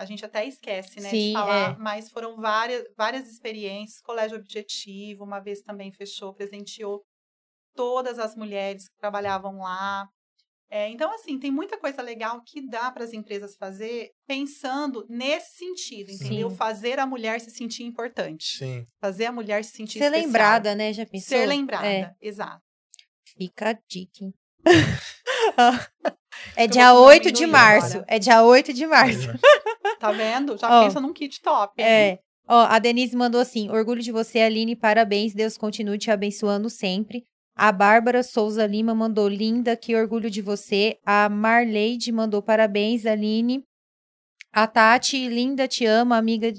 A gente até esquece, né, Sim, de falar, é. mas foram várias, várias experiências. Colégio Objetivo, uma vez também fechou, presenteou todas as mulheres que trabalhavam lá. É, então, assim, tem muita coisa legal que dá para as empresas fazer pensando nesse sentido, entendeu? Sim. Fazer a mulher se sentir importante. Sim. Fazer a mulher se sentir Ser especial. lembrada, né? Já pensou? Ser lembrada, É, exato. fica a dica, hein? é dia vou 8 de março. É dia 8 de março. Tá vendo? Já Ó, pensa num kit top. É. Ó, a Denise mandou assim: orgulho de você, Aline, parabéns. Deus continue te abençoando sempre. A Bárbara Souza Lima mandou linda, que orgulho de você. A Marleide mandou parabéns, Aline. A Tati, linda, te amo, amiga,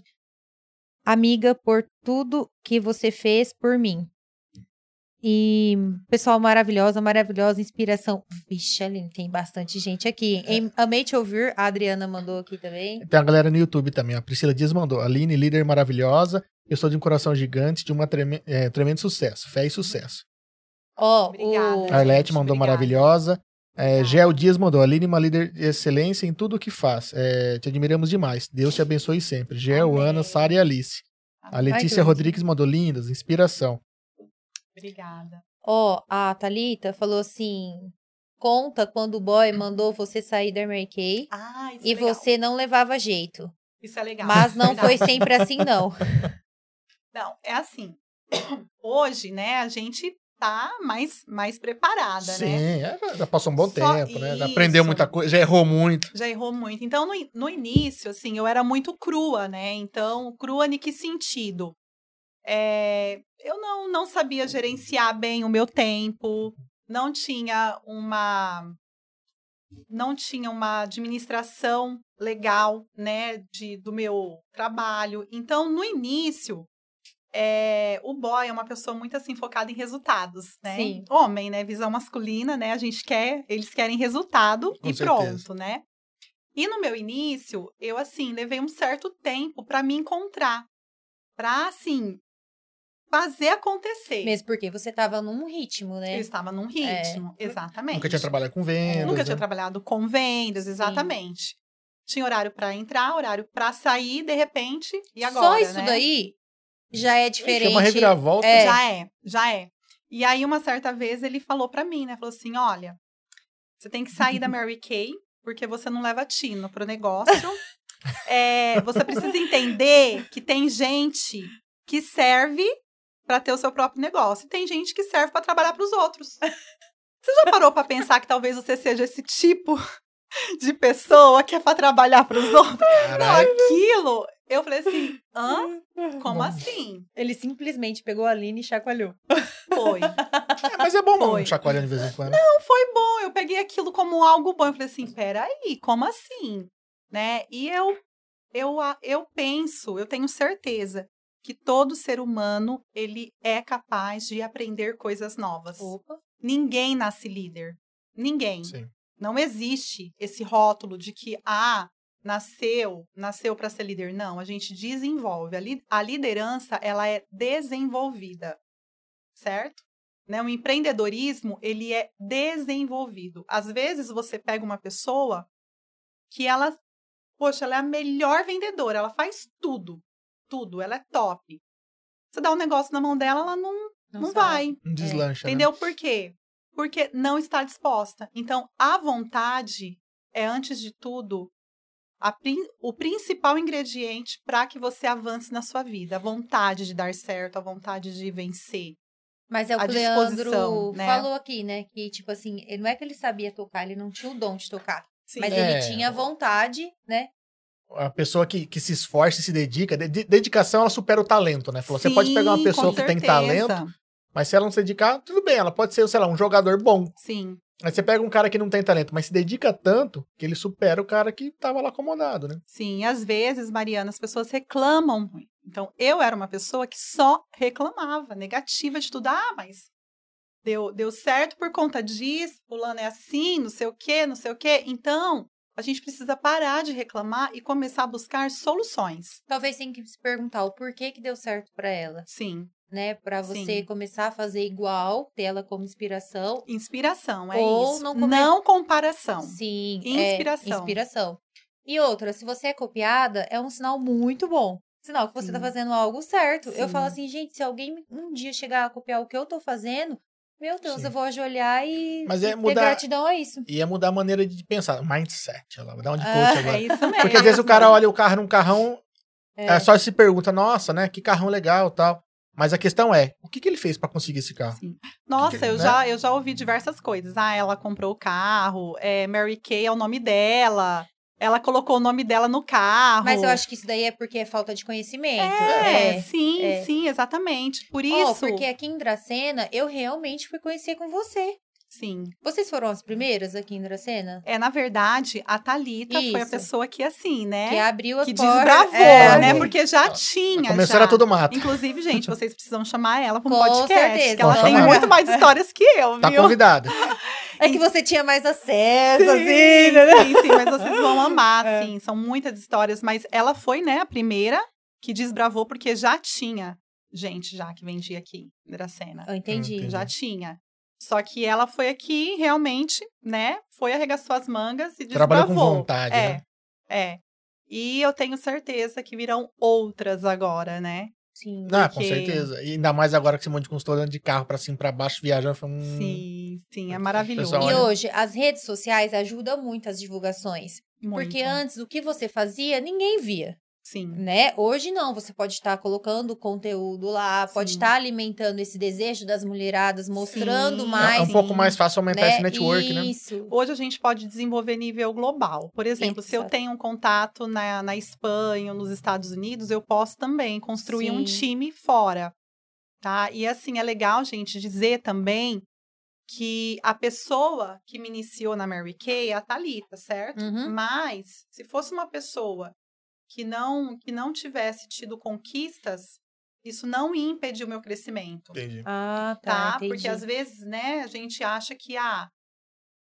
amiga, por tudo que você fez por mim. E pessoal maravilhosa, maravilhosa, inspiração. Vixe, Aline, tem bastante gente aqui. Em- Amei te ouvir, a Adriana mandou aqui também. Tem a galera no YouTube também. A Priscila Dias mandou. Aline, líder maravilhosa. Eu sou de um coração gigante, de um tremendo sucesso. Fé e sucesso. Ó, Obrigada. o... A Arlete gente, mandou obrigada. maravilhosa. É, Obrigada. Gel Dias mandou. Aline, uma líder de excelência em tudo o que faz. É, te admiramos demais. Deus te abençoe sempre. Gel, Amém. Ana, Sara e Alice. A Letícia. Rodrigues mandou lindas, inspiração. Obrigada. Ó, a Thalita falou assim: conta quando o boy mandou você sair da Mary Kay Ah, isso e é legal. você não levava jeito. Isso é legal. Mas não foi sempre assim, não. Não, é assim. Hoje, né, a gente tá mais, mais preparada, né? Sim, é, já passou um bom Só tempo, né? Já aprendeu isso. muita coisa, já errou muito. Já errou muito. Então, no, no início, assim, eu era muito crua, né? Então, crua em que sentido? É, eu não, não sabia gerenciar bem o meu tempo, não tinha uma não tinha uma administração legal, né, de, do meu trabalho. Então, no início, é, o boy é uma pessoa muito assim focada em resultados, né? Sim. Homem, né? Visão masculina, né? A gente quer, eles querem resultado Com e certeza. pronto, né? E no meu início, eu assim levei um certo tempo para me encontrar, para assim fazer acontecer. Mesmo porque você tava num ritmo, né? Eu estava num ritmo, exatamente. Nunca tinha trabalhado com vendas. Nunca né? tinha trabalhado com vendas, exatamente. Tinha horário para entrar, horário para sair, de repente, e agora, Só isso né? daí já é Ixi, diferente. É uma reviravolta. É. Já é, já é. E aí, uma certa vez, ele falou pra mim, né? Falou assim, olha, você tem que sair da Mary Kay, porque você não leva tino pro negócio. É, você precisa entender que tem gente que serve pra ter o seu próprio negócio. E tem gente que serve pra trabalhar pros outros. Você já parou pra pensar que talvez você seja esse tipo de pessoa que é pra trabalhar pros outros? Não, Caralho. aquilo... Eu falei assim, hã? Como assim? Ele simplesmente pegou a Aline e chacoalhou. Foi. É, mas é bom Foi. chacoalhando de vez em quando. Não foi bom. Eu peguei aquilo como algo bom. Eu falei assim, peraí, como assim? Né? E eu, eu, eu penso, eu tenho certeza que todo ser humano, ele é capaz de aprender coisas novas. Opa. Ninguém nasce líder. Ninguém. Sim. Não existe esse rótulo de que, ah, nasceu, nasceu para ser líder. Não, a gente desenvolve. A, li- a liderança, ela é desenvolvida, certo? Né? O empreendedorismo, ele é desenvolvido. Às vezes, você pega uma pessoa que ela, poxa, ela é a melhor vendedora, ela faz tudo, tudo, ela é top. Você dá um negócio na mão dela, ela não, não, sabe. vai. Um deslancha, né? Entendeu por quê? Porque não está disposta. Então, a vontade é, antes de tudo, a o principal ingrediente para que você avance na sua vida. A vontade de dar certo, a vontade de vencer. Mas é o que o Leandro né? falou aqui, né? Que, tipo assim, ele- não é que ele sabia tocar, ele não tinha o dom de tocar. Sim. Mas É. ele tinha vontade, né? A pessoa que, que se esforça e se dedica, de- de- dedicação ela supera o talento, né? Falou, você pode pegar uma Sim, pessoa que tem talento, mas se ela não se dedicar, tudo bem, ela pode ser, sei lá, um jogador bom. Sim. Aí você pega um cara que não tem talento, mas se dedica tanto que ele supera o cara que tava lá acomodado, né? Sim, às vezes, Mariana, as pessoas reclamam muito. Então, eu era uma pessoa que só reclamava, negativa de tudo. Ah, mas deu, deu certo por conta disso, fulano é assim, não sei o quê, não sei o quê. Então, a gente precisa parar de reclamar e começar a buscar soluções. Talvez tenha que se perguntar o porquê que deu certo pra ela, Sim, né? Pra você Sim. começar a fazer igual, ter ela como inspiração. inspiração, é Ou isso. não Não, come- comparação. Sim, Inspiração. É, inspiração. E outra, se você é copiada, é um sinal muito bom. Sinal que você tá Sim. fazendo algo certo. Eu Sim. falo assim, gente, se alguém um dia chegar a copiar o que eu tô fazendo, meu Deus, Sim. eu vou ajoelhar e, Mas é e ter mudar- gratidão a isso. E é mudar a maneira de pensar, mindset. Ela vai dar um de coach Ah, agora. É isso mesmo. Porque às vezes o cara olha o carro num carrão, É. é. só se pergunta, nossa, né? Que carrão legal tal. Mas a questão é, o que, que ele fez pra conseguir esse carro? Nossa, Que- eu, né? já, eu já ouvi diversas coisas. Ah, ela comprou o carro, é, Mary Kay é o nome dela, ela colocou o nome dela no carro. Mas eu acho que isso daí é porque é falta de conhecimento. É, sim, é. sim, exatamente. Por isso. porque aqui em Dracena, eu realmente fui conhecer com você. Sim. Vocês foram as primeiras aqui em Dracena? É, na verdade, a Thalita foi a Isso. pessoa que, assim, né? Que abriu as que portas. desbravou, é, né? Porque já tinha. Começou já. era tudo mato. Inclusive, gente, vocês precisam chamar ela para um Com podcast. certeza. Que ela Vamos tem chamar. muito mais histórias que eu, Tá viu? convidada. É que você tinha mais acesso, Sim, assim, né? sim, sim, mas vocês vão amar, É. sim. São muitas histórias, mas ela foi, né, a primeira que desbravou, porque já tinha gente já que vendia aqui, em Dracena. Eu entendi. Entendi. Já tinha. Só que ela foi aqui, realmente, né, foi, arregaçou as mangas e Trabalhou com desbravou. vontade, É, né? é. E eu tenho certeza que virão outras agora, né? Sim. Ah, com porque- certeza. E ainda mais agora que esse monte de consultor de carro pra cima e pra baixo, viajando. Foi um... Sim, sim, é Pessoal, maravilhoso. E olha- hoje, as redes sociais ajudam muito as divulgações. Porque Muito. antes, o que você fazia, ninguém via, Sim, né? Hoje não, você pode estar colocando conteúdo lá, pode Sim. estar alimentando esse desejo das mulheradas, mostrando Sim. mais. É um pouco mais fácil aumentar né? esse network, né? Isso. Hoje a gente pode desenvolver nível global. Por exemplo, se eu Exato. tenho um contato na, na Espanha ou nos Estados Unidos, eu posso também construir um Sim. time fora. Tá? E assim, é legal, gente, dizer também que a pessoa que me iniciou na Mary Kay é a Thalita, certo? Uhum. Mas, se fosse uma pessoa que não, que não tivesse tido conquistas, isso não ia impedir o meu crescimento Entendi. Ah, tá. tá? entendi. Porque às vezes, né, a gente acha que ah,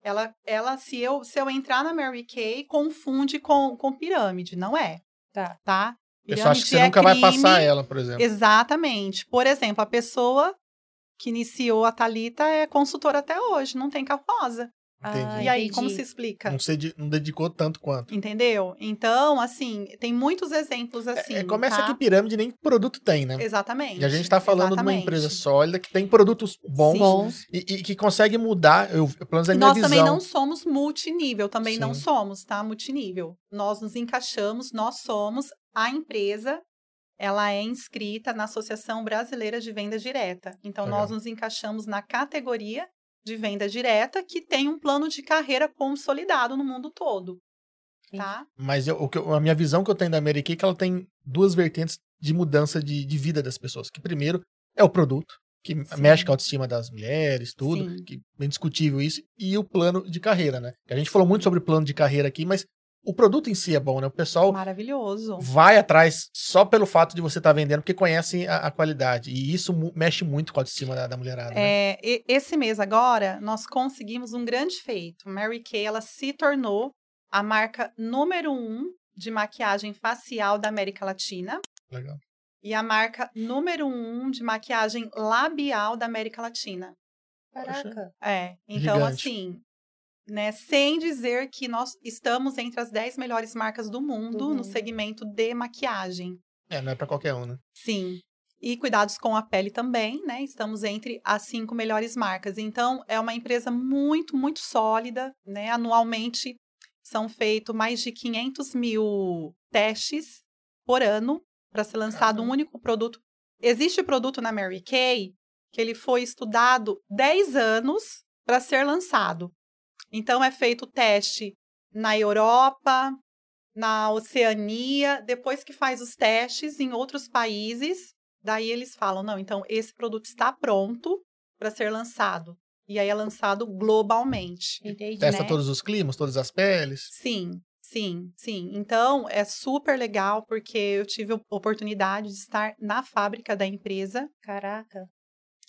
ela, ela se eu se eu entrar na Mary Kay, confunde com, com pirâmide, não é, Tá. tá? O pessoal acha que você é nunca vai crime, passar ela, por exemplo. Exatamente. Por exemplo, a pessoa que iniciou a Talita é consultora até hoje, não tem carro rosa. Entendi. Ah, e aí, entendi. como se explica? Não, se não dedicou tanto quanto. Entendeu? Então, assim, tem muitos exemplos assim. é, começa tá? que pirâmide nem produto tem, né? Exatamente. E a gente tá falando de uma exatamente. empresa sólida que tem produtos bons. Bons. e, e que consegue mudar, eu, pelo menos a E minha nós visão. também não somos multinível, também não Sim. somos, tá? Multinível. Nós nos encaixamos, nós somos a empresa, ela é inscrita na Associação Brasileira de Venda Direta. Então, Legal. nós nos encaixamos na categoria de venda direta, que tem um plano de carreira consolidado no mundo todo. Tá? Mas eu- o que eu- a minha visão que eu tenho da Mary Kay é que ela tem duas vertentes de mudança de, de vida das pessoas. Que primeiro é o produto, que Sim. mexe com a autoestima das mulheres, tudo, Sim. que é indiscutível isso, e o plano de carreira, né? A gente falou muito sobre plano de carreira aqui, mas o produto em si é bom, né? O pessoal Maravilhoso. vai atrás só pelo fato de você estar vendendo, porque conhece a, a qualidade. E isso mexe muito com a autoestima da, da mulherada. né? É, e- esse mês agora, nós conseguimos um grande feito. Mary Kay, ela se tornou a marca número um de maquiagem facial da América Latina Legal. e a marca número um de maquiagem labial da América Latina. Caraca. É, então Gigante. assim, né, sem dizer que nós estamos entre as 10 melhores marcas do mundo Do no segmento de maquiagem. É, não é pra qualquer um, né? Sim. E cuidados com a pele também, né? Estamos entre as cinco melhores marcas. Então, é uma empresa muito, muito sólida, né? Anualmente são feitos mais de 500 mil testes por ano para ser lançado um Caramba. único produto. Existe produto na Mary Kay que ele foi estudado 10 anos para ser lançado. Então é feito teste na Europa, na Oceania, depois que faz os testes em outros países, daí eles falam: "Não, então esse produto está pronto para ser lançado". E aí é lançado globalmente. Entendi. Testa né? todos os climas, todas as peles. Sim, sim, sim. Então, é super legal porque eu tive a oportunidade de estar na fábrica da empresa. Caraca.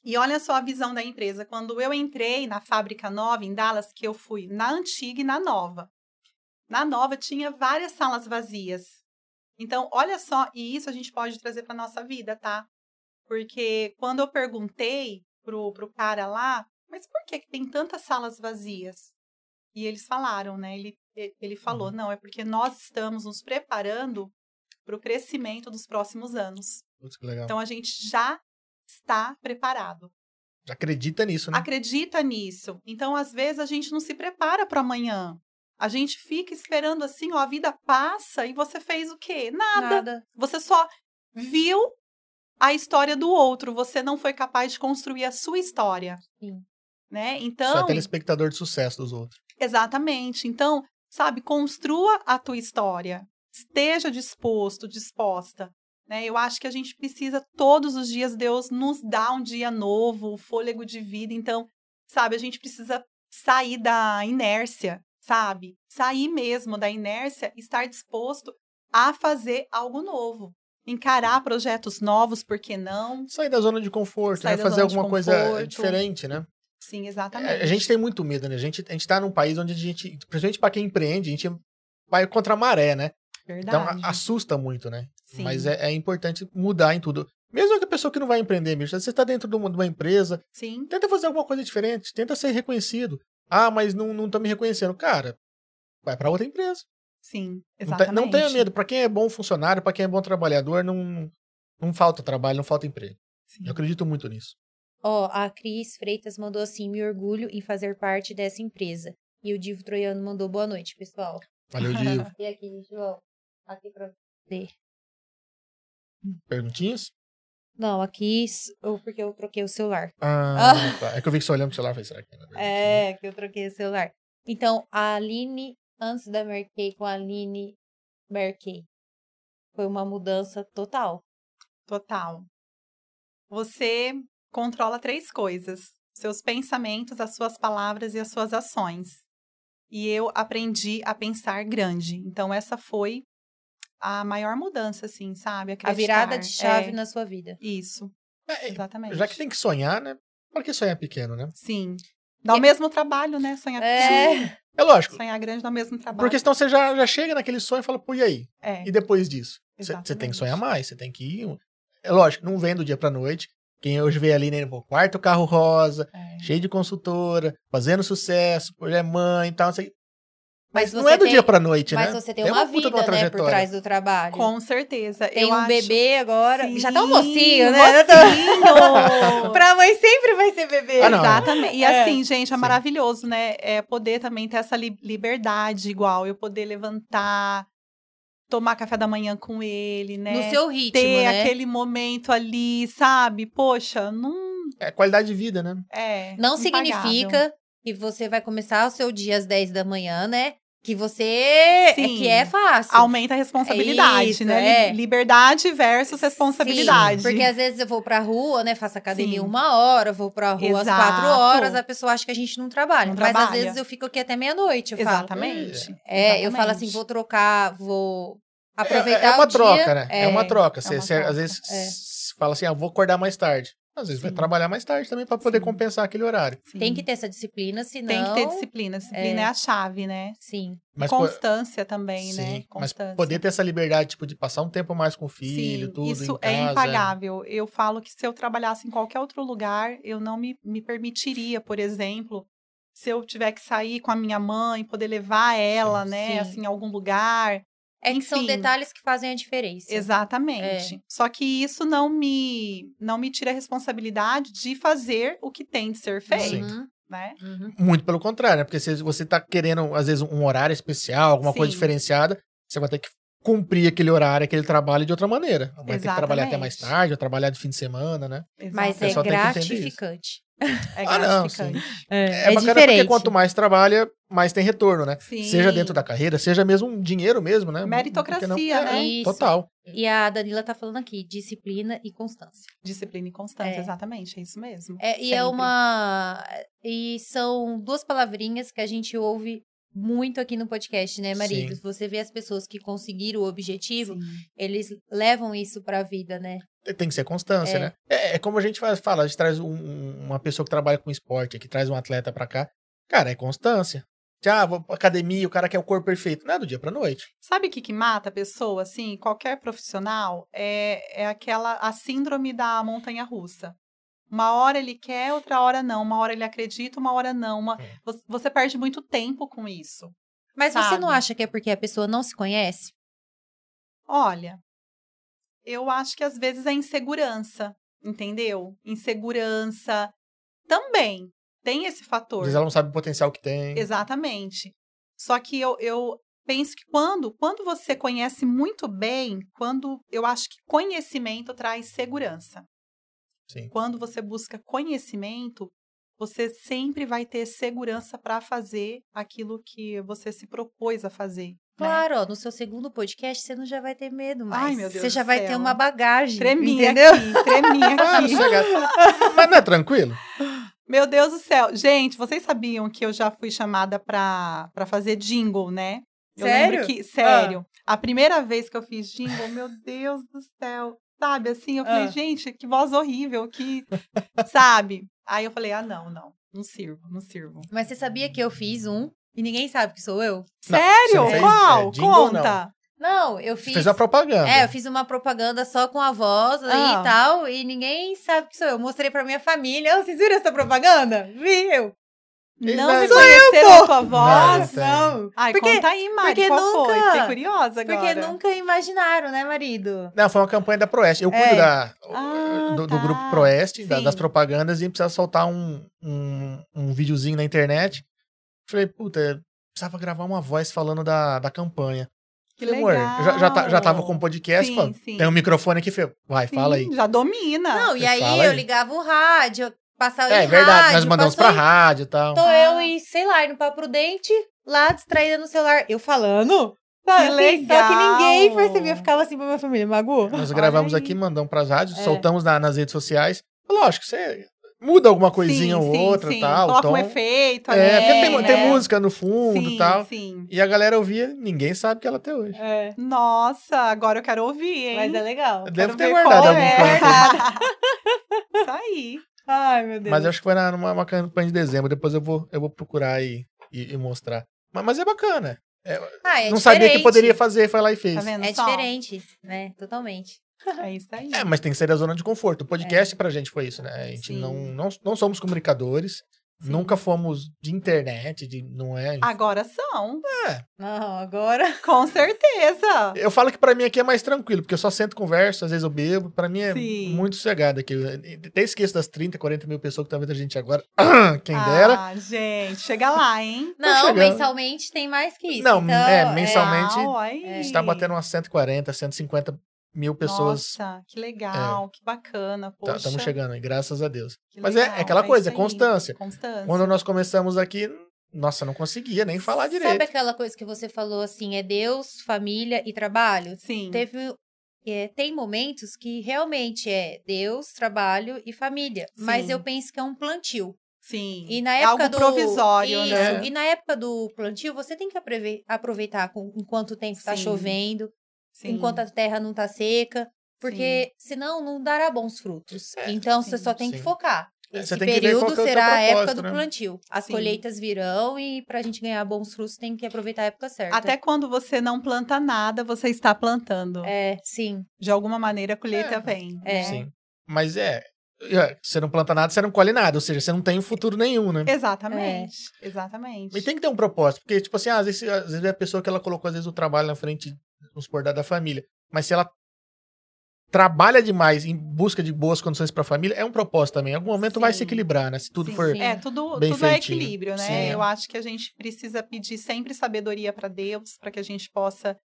E olha só a visão da empresa. Quando eu entrei na fábrica nova em Dallas, que eu fui na antiga e na nova. Na nova tinha várias salas vazias. Então, olha só, e isso a gente pode trazer para nossa vida, tá? Porque quando eu perguntei pro, pro cara lá, mas por que, que tem tantas salas vazias? E eles falaram, né? Ele, ele falou, não, é porque nós estamos nos preparando para o crescimento dos próximos anos. Legal. Então a gente já está preparado. Acredita nisso, né? Acredita nisso. Então, às vezes, a gente não se prepara para amanhã. A gente fica esperando assim, ó, a vida passa e você fez o quê? Nada. Nada. Você só viu a história do outro, você não foi capaz de construir a sua história. Sim. Né? Só é Então, telespectador de sucesso dos outros. exatamente. Então, sabe, construa a tua história. Esteja disposto, disposta. Né? Eu acho que a gente precisa todos os dias Deus nos dá um dia novo, o fôlego de vida. Então, sabe, a gente precisa sair da inércia, sabe? Sair mesmo da inércia, estar disposto a fazer algo novo, encarar projetos novos, por que não? Sair da zona de conforto, né? Fazer alguma coisa conforto. diferente, né? Sim, É, exatamente. A gente tem muito medo, né? A gente, a gente tá num país onde a gente, principalmente para quem empreende, a gente vai contra a maré, né? Então Verdade. a- assusta muito, né? Sim. Mas é, é importante mudar em tudo. Mesmo que a pessoa que não vai empreender, bicho, você está dentro de uma, de uma empresa, Sim, tenta fazer alguma coisa diferente, tenta ser reconhecido. Ah, mas não, não me reconhecendo. Cara, vai para outra empresa. sim, exatamente. não tenha medo. Para quem é bom funcionário, para quem é bom trabalhador, não, não falta trabalho, não falta emprego. Sim. Eu acredito muito nisso. Ó, a Cris Freitas mandou assim: me orgulho em fazer parte dessa empresa. E o Divo Troiano mandou boa noite, pessoal. Valeu, Divo. E aqui, João? Aqui pra você. Perguntinhas? Não, aqui, porque eu troquei o celular. Ah, tá. É que eu vi que você olhando pro celular, falei, será que era perguntinha? É, que eu troquei o celular. Então, a Aline, antes da Merkey com a Aline Merkey, foi uma mudança total. Total. Você controla três coisas: seus pensamentos, as suas palavras e as suas ações. E eu aprendi a pensar grande. Então, essa foi a maior mudança, assim, sabe? A virada de Acreditar. chave É, na sua vida. Isso, É, exatamente. já que tem que sonhar, né? Por que sonhar pequeno, né? Sim. Dá o E- mesmo trabalho, né? Sonhar É. pequeno. É lógico. Sonhar grande dá o mesmo trabalho. Porque senão você já, já chega naquele sonho e fala, pô, e aí? É, E depois disso? Você tem que sonhar mais, você tem que ir. É lógico, não vem do dia pra noite. Quem hoje vê ali, né, pô, quarto carro rosa, é. cheio de consultora, fazendo sucesso, pô, já é mãe e tal, não sei. Mas, Mas não você é do tem- dia pra noite, Mas né? você tem É uma, de vida, né, por trás do trabalho. Com certeza. Tem eu um acho... bebê agora. Já tá um Sim, mocinho, né? mocinho. pra mãe sempre vai ser bebê. Ah. Exatamente. E É. assim, gente, é Sim. maravilhoso, né? É poder também ter essa li- liberdade igual, eu poder levantar, tomar café da manhã com ele, né? No seu ritmo, ter né? aquele momento ali, sabe? Poxa, não É qualidade de vida, né? é. Não impagável. significa que você vai começar o seu dia às 10 da manhã, né? Que você é Sim. que é fácil. Aumenta a responsabilidade, Isso, né? é. Li- Liberdade versus responsabilidade. Sim, porque às vezes eu vou pra rua, né? Faço academia Sim. uma hora, vou pra rua às quatro Exato. horas, a pessoa acha que a gente não trabalha. Não mas às trabalha. vezes eu fico aqui até meia-noite. Eu falo. Exatamente. É, eu falo assim, Exatamente. vou trocar, vou É- aproveitar é, uma o dia. troca, né? É, uma troca. é Você, uma você, troca, às vezes é. fala assim, ah, vou acordar mais tarde. Às vezes vai Sim. trabalhar mais tarde também pra poder Sim. compensar aquele horário. Sim. Tem que ter essa disciplina, senão... Tem que ter disciplina. Disciplina é, É. a chave, né? Sim. Mas, Constância também, sim, né? mas Constância. poder ter essa liberdade, tipo, de passar um tempo mais com o filho, Sim, tudo isso em é impagável. Eu falo que se eu trabalhasse em qualquer outro lugar, eu não me, me permitiria, por exemplo, se eu tiver que sair com a minha mãe, poder levar ela, Sim. né, Sim. assim, em algum lugar. É que são detalhes que fazem a diferença. Exatamente. Só que isso não me não me tira a responsabilidade de fazer o que tem de ser feito. Sim. Uhum. né? Uhum. Muito pelo contrário, né? Porque se você tá querendo, às vezes, um horário especial, alguma coisa Sim. diferenciada, você vai ter que cumprir aquele horário, aquele trabalho de outra maneira. Vai ter que trabalhar até mais Exatamente. tarde, ou trabalhar de fim de semana, né? Mas é isso. gratificante. É Ah, não, gratificante. É, É, bacana porque diferente. quanto mais trabalha, mais tem retorno, né? Sim. Seja dentro da carreira, seja mesmo um dinheiro mesmo, né? Meritocracia, Porque não- né? É, Isso. Total. E a Danila tá falando aqui, disciplina e constância. Disciplina e constância, É. exatamente, é isso mesmo. É, e é Sempre. uma. E são duas palavrinhas que a gente ouve muito aqui no podcast, né, maridos? Você vê as pessoas que conseguiram o objetivo, Sim. eles levam isso pra vida, né? Tem que ser constância, É. né? É, é como a gente faz, fala, a gente traz um- um- uma pessoa que trabalha com esporte aqui, traz um atleta pra cá. Cara, é constância. Ah, vou pra academia, o cara quer o corpo perfeito. Não é do dia pra noite. Sabe o que, que mata a pessoa, assim, qualquer profissional? É, é aquela, a síndrome da montanha russa. Uma hora ele quer, outra hora não. Uma hora ele acredita, uma hora não. Uma- É. Você, perde muito tempo com isso. Mas você não Sabe. acha que é porque a pessoa não se conhece? Olha, eu acho que às vezes é insegurança, entendeu? Insegurança também tem esse Às fator. vezes ela não sabe o potencial que tem. Exatamente. Só que eu, eu penso que quando, quando você conhece muito bem, quando eu acho que conhecimento traz segurança. Sim. Quando você busca conhecimento, você sempre vai ter segurança para fazer aquilo que você se propôs a fazer. né? Claro, ó, no seu segundo podcast você não já vai ter medo mais. Ai, meu Deus você já vai ter uma bagagem. Treminha entendeu? aqui, treminha Ah, aqui. Mas não é tranquilo? Meu Deus do céu. Gente, vocês sabiam que eu já fui chamada pra, pra fazer jingle, né? Eu Sério? lembro que, sério, a primeira vez que eu fiz jingle, meu Deus do céu. Sabe, assim, eu falei, Ah. gente, que voz horrível, que. sabe? Aí eu falei, ah, não, não. Não sirvo, não sirvo. Mas você sabia que eu fiz um e ninguém sabe que sou eu? Não, Sério? fez, Qual? é, ou não? Conta. Não, eu fiz. fez a propaganda. É, eu fiz uma propaganda só com a voz aí Ah. e tal, e ninguém sabe que sou eu. Mostrei pra minha família. "Oh, Vocês viram essa propaganda? Vi eu. Não reconheceram pô. a tua voz? Não, Não. Ai, Porque- conta aí, Mari, porque qual foi? nunca- Fiquei curiosa agora. Porque nunca imaginaram, né, marido? Não, foi uma campanha da Proeste. Eu cuido É. da, Ah, do, do tá. grupo Proeste, da- Sim. das propagandas, e precisava soltar um, um, um videozinho na internet. Falei, puta, precisava gravar uma voz falando da, da campanha. Que amor, legal. eu já, já, tá- já tava com o podcast, Sim, sim. tem um microfone aqui, vai, fala aí. Sim, Já domina. Não, e aí fala eu aí. ligava o rádio, passava É, em verdade, rádio, nós mandamos pra em- rádio e tal. Tô Ah. eu e, sei lá, indo pra Prudente, lá distraída no celular. Eu falando. Sabe, assim, Só que legal! ninguém percebia. Eu ficava assim pra minha família, Magu. Nós Olha gravamos aí. aqui, mandamos pras rádios, É. soltamos na- nas redes sociais. Lógico, você muda alguma coisinha sim, ou sim, outra sim. tal. Coloca tom. um efeito É, ali, porque tem, né? tem música no fundo e tal. Sim. E a galera ouvia, ninguém sabe que ela até hoje. É, Nossa, agora eu quero ouvir, hein? mas é legal. Deve Quero ter ver guardado qual algum é. Isso aí. Ai, meu Deus. Mas eu acho que foi na- numa uma campanha de dezembro. Depois eu vou, eu vou procurar e, e, e mostrar. Mas, mas é bacana. Ah, é não sabia que diferente. poderia fazer, foi lá e fez. Tá vendo É só? diferente, né? Totalmente. É isso aí. É, mas tem que sair da zona de conforto. O podcast pra gente foi isso, né? A gente Sim. não, não, não somos comunicadores, Sim. nunca fomos de internet, de, não é? Agora são. Não, agora. Com certeza. Eu falo que pra mim aqui é mais tranquilo, porque eu só sento, converso, às vezes eu bebo. Pra mim é Sim. muito sossegado aqui. Eu até esqueço das 30, 40 mil pessoas que estão vendo a gente agora. Quem dera. Ah, gente, chega lá, hein? Não, mensalmente tem mais que isso. Não, então, é, mensalmente-. É. A gente tá batendo umas 140, 150 mil pessoas. Nossa, que legal, que bacana. Poxa, Estamos chegando aí, graças a Deus. que Mas é, legal, é aquela coisa, é constância. Constância. Quando nós começamos aqui, nossa, não conseguia nem falar direito. Sabe aquela coisa que você falou assim, é Deus, família e trabalho? Sim. Teve. é, tem momentos que realmente é Deus, trabalho e família. Mas Sim. eu penso que é um plantio. Sim. E na é época algo do provisório, Isso. né? E na época do plantio, você tem que aprove- aproveitar com, enquanto o tempo está chovendo, Sim. enquanto a terra não está seca, porque senão não dará bons frutos. É, então você sim, só tem que sim. focar. É, Esse você período é será a época do né? plantio. As Sim. colheitas virão e pra gente ganhar bons frutos tem que aproveitar a época certa. Até quando você não planta nada, você está plantando. É, sim. De alguma maneira, a colheita É. vem. É. né? Sim. Mas é, é, Você não planta nada, você não colhe nada. Ou seja, você não tem um futuro nenhum, né? Exatamente. Exatamente. E tem que ter um propósito. Porque, tipo assim, às, vezes, às vezes é a pessoa que ela colocou, às vezes, o trabalho na frente, vamos supor, da, da família. Mas se ela trabalha demais em busca de boas condições para a família, é um propósito também. Em algum momento vai se Sim. equilibrar, né? Se tudo Sim, for. sim. É, tudo, bem tudo é equilíbrio, né? Sim. Eu acho que a gente precisa pedir sempre sabedoria para Deus, para que a gente possa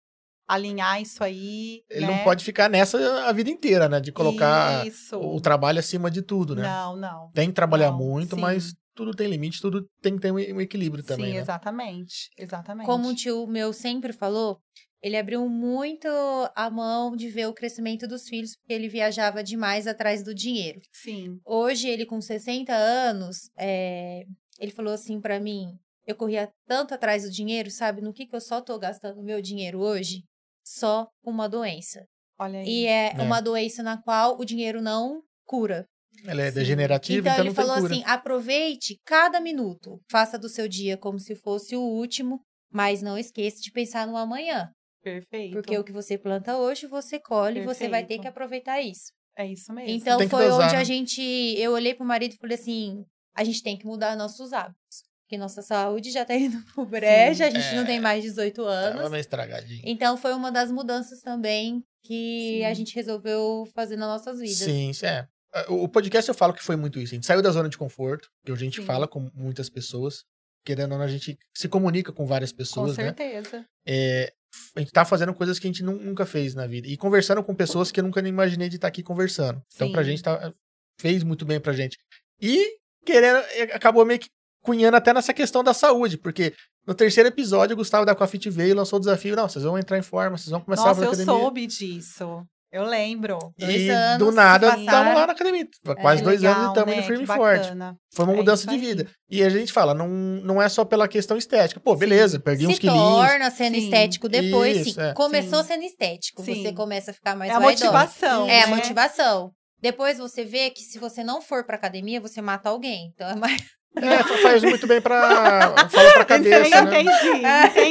alinhar isso aí. Ele né? não pode ficar nessa a vida inteira, né? De colocar isso. o trabalho acima de tudo, né? Não, não. Tem que trabalhar Não, muito, sim. mas tudo tem limite, tudo tem que ter um equilíbrio também, Sim, né? exatamente. Exatamente. Como um tio meu sempre falou, ele abriu muito a mão de ver o crescimento dos filhos, porque ele viajava demais atrás do dinheiro. Sim. Hoje, ele com 60 anos, é, ele falou assim pra mim: eu corria tanto atrás do dinheiro, sabe? No que, que eu só tô gastando meu dinheiro hoje? Só com uma doença. Olha aí. E é, É. uma doença na qual o dinheiro não cura. Ela é Sim. degenerativa, Então, então, ele não tem falou cura. assim: aproveite cada minuto, faça do seu dia como se fosse o último, mas não esqueça de pensar no amanhã. Perfeito. Porque o que você planta hoje, você colhe, e você vai ter Perfeito. que aproveitar isso. É isso mesmo. Então foi dosar, onde né? a gente. Eu olhei pro marido e falei assim: a gente tem que mudar nossos hábitos. Porque nossa saúde já tá indo pro breja, a gente não É. tem mais 18 Tava anos. meio estragadinho. Então foi uma das mudanças também que Sim. a gente resolveu fazer nas nossas vidas. Sim, sim, é. O podcast eu falo que foi muito isso. A gente saiu da zona de conforto, que a gente Sim. fala com muitas pessoas. Querendo ou não, a gente se comunica com várias Com pessoas, né? certeza. É, a gente tá fazendo coisas que a gente nu- nunca fez na vida. E conversando com pessoas que eu nunca nem imaginei de estar aqui conversando. Então, pra Sim. gente, tá, fez muito bem pra gente. E, querendo, acabou meio que cunhando até nessa questão da saúde, porque no terceiro episódio, o Gustavo da Coafit veio e lançou o desafio. Não, vocês vão entrar em forma, vocês vão começar a Nossa, fazer eu academia. soube disso. Eu lembro. Dois E anos do nada, estamos lá na academia. Quase Que dois legal, anos e estamos né? indo firme e forte. Foi uma É mudança de vida. E a gente fala, não, não é só pela questão estética. Pô, beleza, perdi uns Se quilinhos. torna sendo Sim. estético depois, Isso, sim. é. Começou Sim. sendo estético. Você Sim. começa a ficar mais É a motivação. É, a né? motivação. Depois você vê que se você não for pra academia, você mata alguém. Então é mais. É, fa- faz muito bem pra. Fala pra cabeça, né? Entendi,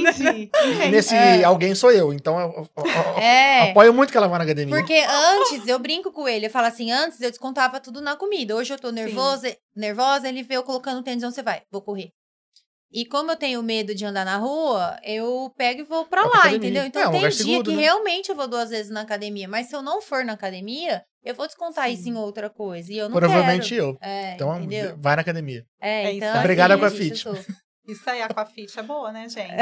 entendi. E entendi. nesse É. alguém sou eu. Então eu, eu- eu- É. apoio muito que ela vá na academia. Porque antes, eu brinco com ele, eu falo assim, antes eu descontava tudo na comida. Hoje eu tô nervosa, nervosa, ele vê eu colocando tênis, onde você vai? Vou correr. E como eu tenho medo de andar na rua, eu pego e vou pra lá, academia. entendeu? Então É, um tem dia seguro, que né? realmente eu vou duas vezes na academia, mas se eu não for na academia, eu vou descontar Sim. isso em outra coisa. E eu não Provavelmente quero. eu. É, Então entendeu? vai na academia. É, É então, assim, Aquafit. gente, eu sou- Isso aí, a Aquafit é boa, né, gente?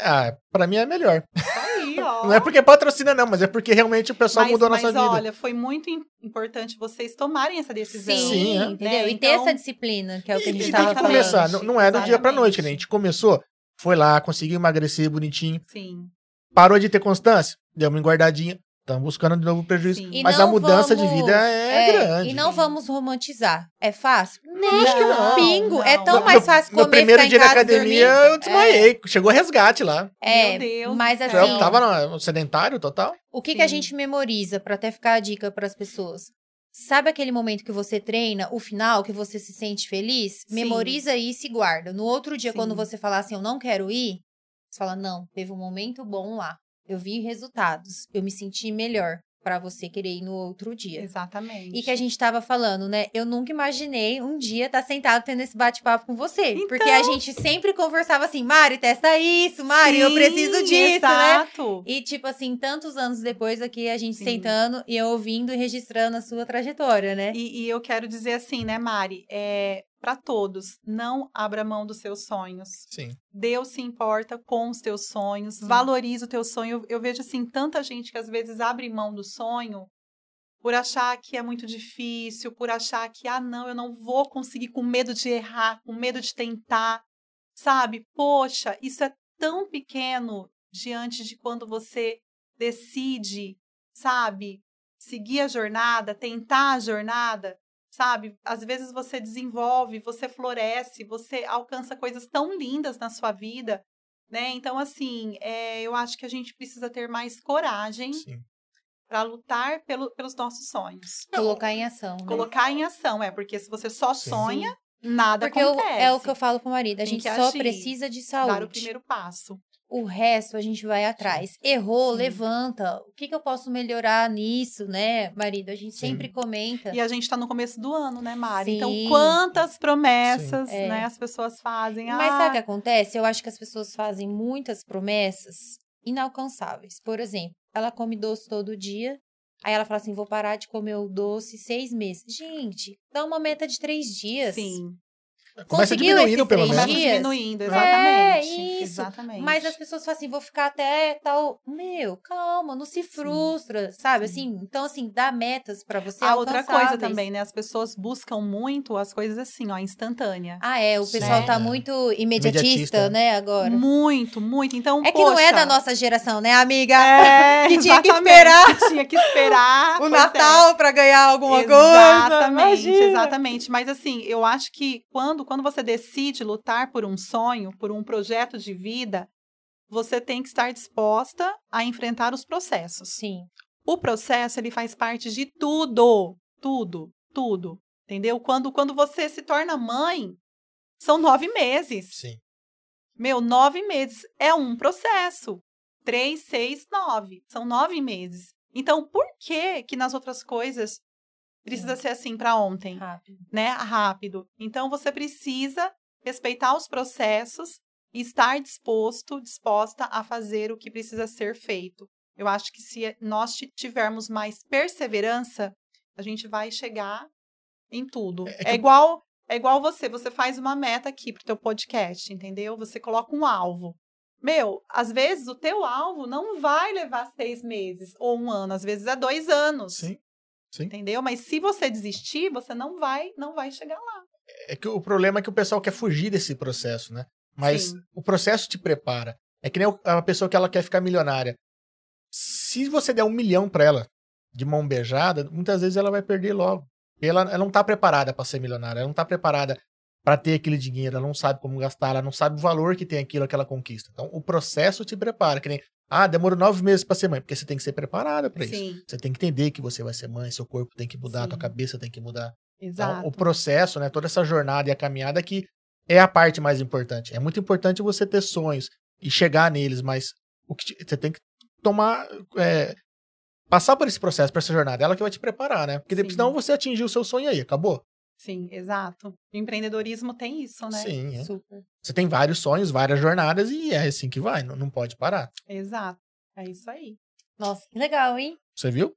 Ah, pra mim é melhor. Isso aí, ó. Não é porque patrocina, não, mas é porque realmente o pessoal mas, mudou a mas nossa vida. olha, foi muito im- importante vocês tomarem essa decisão. Sim, Sim, é. entendeu? Né? E ter Então- essa disciplina, que é o que a E- gente e tem tava que falando. começar. Não, não é do dia pra noite, né? A gente começou, foi lá, conseguiu emagrecer bonitinho. Sim. Parou de ter constância, deu uma engordadinha. Estamos buscando de novo prejuízo. Sim. Mas a mudança de vamos- vida é, grande. E não vamos romantizar. É fácil? acho que não. Pingo. É não. tão No- mais fácil No comer primeiro ficar dia da academia, dormir. eu desmaiei. Chegou resgate lá. É, Meu Deus mas assim. Eu tava no sedentário total. o que, que a gente memoriza pra até ficar a dica pras pessoas? Sabe aquele momento que você treina, o final, que você se sente feliz? Sim. Memoriza isso e guarda. No outro dia, Sim. quando você falar assim, eu não quero ir, você fala, não, teve um momento bom lá. Eu vi resultados. Eu me senti melhor pra você querer ir no outro dia. Exatamente. E que a gente tava falando, né? Eu nunca imaginei um dia estar sentado tendo esse bate-papo com você. Então. Porque a gente sempre conversava assim, Mari, testa isso, Mari, eu Sim, preciso disso, né? exato. E, tipo assim, tantos anos depois aqui, a gente Sim. sentando e eu ouvindo e registrando a sua trajetória, né? E, e eu quero dizer assim, né, Mari? É, para todos, não abra mão dos seus sonhos. Sim. Deus se importa com os teus sonhos, valoriza o teu sonho. Eu, eu vejo assim tanta gente que às vezes abre mão do sonho por achar que é muito difícil, por achar que ah não, eu não vou conseguir com medo de errar, com medo de tentar, sabe? Poxa, isso é tão pequeno diante de quando você decide, sabe, seguir a jornada, tentar a jornada, sabe? Às vezes você desenvolve, você floresce, você alcança coisas tão lindas na sua vida, né? Então, assim, é, eu acho que a gente precisa ter mais coragem para lutar pelo, pelos nossos sonhos. Colocar em ação. Né? Colocar em ação, é, porque se você só Sim. sonha, nada Porque eu- acontece. é o que eu falo pro marido, a Tem gente que só agir, precisa de Dar o saúde. primeiro passo. O resto a gente vai atrás. Errou, Sim. levanta. O que, que eu posso melhorar nisso, né, marido? A gente Sim. sempre comenta. E a gente está no começo do ano, né, Mari? Então, Sim. quantas promessas, É. né, as pessoas fazem? Mas ah, sabe o que acontece? Eu acho que as pessoas fazem muitas promessas inalcançáveis. Por exemplo, ela come doce todo dia, Aí ela fala assim: vou parar de comer o doce seis meses. Gente, dá uma meta de três dias. Sim. Começa Conseguiu diminuindo, esses pelo menos. Começa diminuindo, É, exatamente. isso. Exatamente. Mas as pessoas falam assim, vou ficar até tal. Meu, calma, não se frustra, sabe? sim. Assim, então, assim, dá metas pra você. A outra coisa também, né? As pessoas buscam muito as coisas assim, ó, instantânea. Ah, é, o Sim. pessoal tá É. muito imediatista, Imediatista. né, agora. Muito, muito. Então, É que não é poxa, da nossa geração, né, amiga? É, Que tinha que exatamente, esperar. que tinha que esperar. o pois Natal pra ganhar alguma é. coisa. Exatamente, exatamente. Mas assim, eu acho que quando, quando você decide lutar por um sonho, por um projeto de vida, você tem que estar disposta a enfrentar os processos. Sim. O processo, ele faz parte de tudo, tudo, tudo, entendeu? Quando, quando você se torna mãe, são nove meses. Sim. Meu, nove meses é um processo. Três, seis, nove. São nove meses. Então, por que que nas outras coisas precisa ser assim para ontem, Rápido. né? Rápido. Então, você precisa respeitar os processos e estar disposto, disposta a fazer o que precisa ser feito. Eu acho que se nós ti- tivermos mais perseverança, a gente vai chegar em tudo. É É, que- igual é igual você, você faz uma meta aqui pro teu podcast, entendeu? Você coloca um alvo. Meu, às vezes o teu alvo não vai levar seis meses ou um ano, às vezes é dois anos. Sim. Sim. Entendeu? Mas se você desistir, você não vai, não vai chegar lá. É que o problema é que o pessoal quer fugir desse processo, né? Mas Sim. o processo te prepara. É que nem a pessoa que ela quer ficar milionária. Se você der um milhão pra ela de mão beijada, muitas vezes ela vai perder logo. Ela, ela não tá preparada pra ser milionária, ela não tá preparada pra ter aquele dinheiro, ela não sabe como gastar, ela não sabe o valor que tem aquilo que ela conquista. Então, o processo te prepara. Que nem, ah, demorou nove meses pra ser mãe, porque você tem que ser preparada pra isso. Você tem que entender que você vai ser mãe, seu corpo tem que mudar, Sim. tua cabeça tem que mudar. Então, exato. o processo, né, toda essa jornada e a caminhada que é a parte mais importante. É muito importante você ter sonhos e chegar neles, mas o que te- você tem que tomar, é, passar por esse processo, por essa jornada, ela que vai te preparar, né? Porque depois, Sim. senão você atingiu o seu sonho aí, acabou. Sim, exato. O empreendedorismo tem isso, né? Sim, é. Super. você tem vários sonhos, várias jornadas e é assim que vai, não, não pode parar. Exato. É isso aí. Nossa, que legal, hein? Você viu?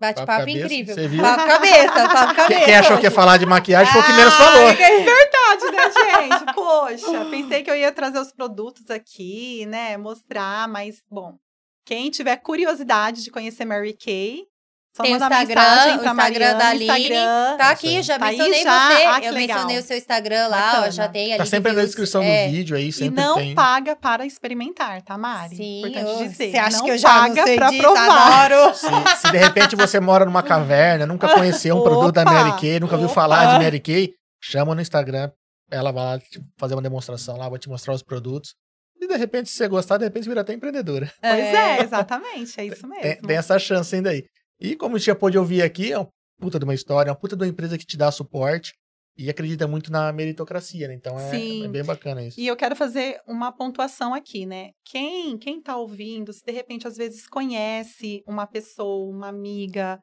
Bate-papo incrível. você viu? Papo cabeça, papo cabeça. Quem, achou que ia falar de maquiagem foi o que Ah, menos falou. Verdade, né, gente? Poxa, pensei que eu ia trazer os produtos aqui, né? Mostrar, mas, bom, quem tiver curiosidade de conhecer Mary Kay, só Tem o Instagram, mensagem o Instagram Mariana, da no Aline. Instagram. Tá aqui, já Tá aí mencionei já? você. Ah, eu legal. mencionei o seu Instagram lá, ó, já tem ali. Tá sempre na descrição É. do vídeo aí, E sempre não tem. paga para experimentar, tá, Mari? Sim, Importante dizer. você acha não que eu já não paga sei pra disso? provar. Adoro. Se, se de repente você mora numa caverna, nunca conheceu um produto da! Mary Kay, nunca ouviu Opa! falar de Mary Kay, chama no Instagram, ela vai lá te- fazer uma demonstração lá, vai te mostrar os produtos. E de repente, se você gostar, de repente vira até empreendedora. Pois é, exatamente, é isso mesmo. Tem, tem essa chance ainda aí. E como a gente já pôde ouvir aqui, é uma puta de uma história, é uma puta de uma empresa que te dá suporte e acredita muito na meritocracia, né? Então é, Sim. é bem bacana isso. E eu quero fazer uma pontuação aqui, né? Quem quem tá ouvindo, se de repente às vezes conhece uma pessoa, uma amiga,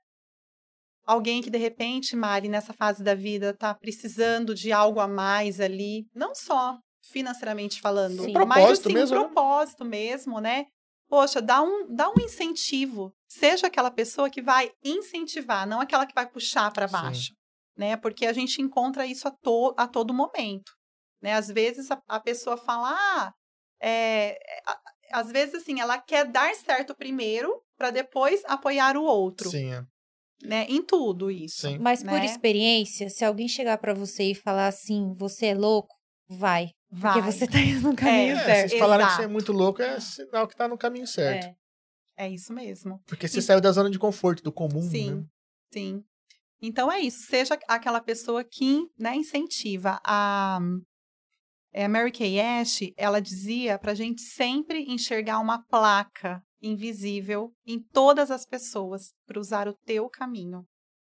alguém que de repente, Mari, nessa fase da vida tá precisando de algo a mais ali, não só financeiramente falando, Sim. mas Propósito assim, mesmo, um né? propósito mesmo, né? Poxa, dá um, dá um incentivo. Seja aquela pessoa que vai incentivar, não aquela que vai puxar para Sim. baixo, né? Porque a gente encontra isso a, to a todo momento, né? Às vezes a, a pessoa fala, ah, é, a- às vezes assim, ela quer dar certo primeiro para depois apoiar o outro, Sim, é. né? Em tudo isso. Sim. Mas por né? experiência, se alguém chegar pra você e falar assim, você é louco, vai. Vai. Porque você tá indo no caminho É, É, certo. vocês falaram que você é exato. muito louco, é sinal que tá no caminho certo. É. É isso mesmo. Porque você saiu da zona de conforto, do comum, Sim, né? sim. Então é isso. Seja aquela pessoa que né, incentiva. A, é, a Mary Kay Ash, ela dizia para a gente sempre enxergar uma placa invisível em todas as pessoas, cruzar o teu caminho.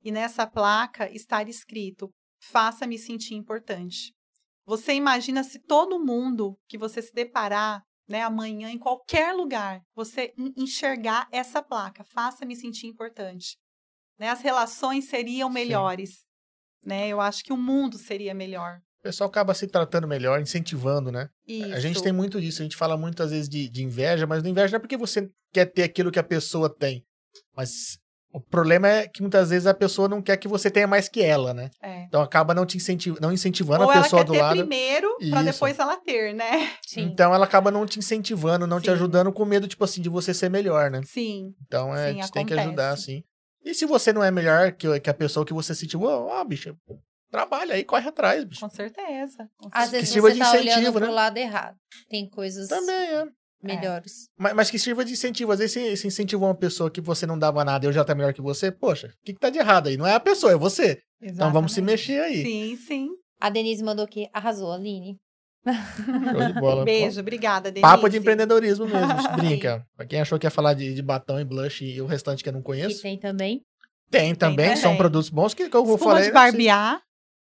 E nessa placa estar escrito: faça-me sentir importante. Você imagina se todo mundo que você se deparar né, amanhã em qualquer lugar, você en- enxergar essa placa, faça-me sentir importante. Né, as relações seriam Sim. melhores. Né? Eu acho que o mundo seria melhor. O pessoal acaba se tratando melhor, incentivando, né? Isso. A gente tem muito disso, a gente fala muitas vezes de, de inveja, mas não inveja não é porque você quer ter aquilo que a pessoa tem. Mas O problema é que muitas vezes a pessoa não quer que você tenha mais que ela, né? É. Então acaba não te incentiv não incentivando Ou a ela pessoa quer do ter lado. primeiro pra Isso. depois ela ter, né? Sim. Então ela acaba não te incentivando, não te Sim. ajudando com medo, tipo assim, de você ser melhor, né? Sim. Então é, Sim, a gente tem que ajudar, acontece. assim. E se você não é melhor que, que a pessoa que você sentiu, ó, ó, bicho, trabalha aí, corre atrás, bicho. Com certeza. com Às certeza. vezes sirva você tá olhando incentivo, pro né? lado errado. Tem coisas Também, é. Melhores. Mas, mas que sirva de incentivo. Às vezes você, você incentivou uma pessoa que você não dava nada e hoje ela tá melhor que você. Poxa, o que, que tá de errado aí? Não é a pessoa, é você. Então vamos se Exatamente. mexer aí. Sim, sim. A Denise mandou aqui, arrasou, Aline. Show de bola. Beijo, obrigada, Denise. Papo de empreendedorismo mesmo. Brinca. Pra quem achou que ia falar de, de batom e blush e o restante que eu não Que conheço, tem também. tem também. também. São produtos bons que, que eu vou Espuma falar. de barbear,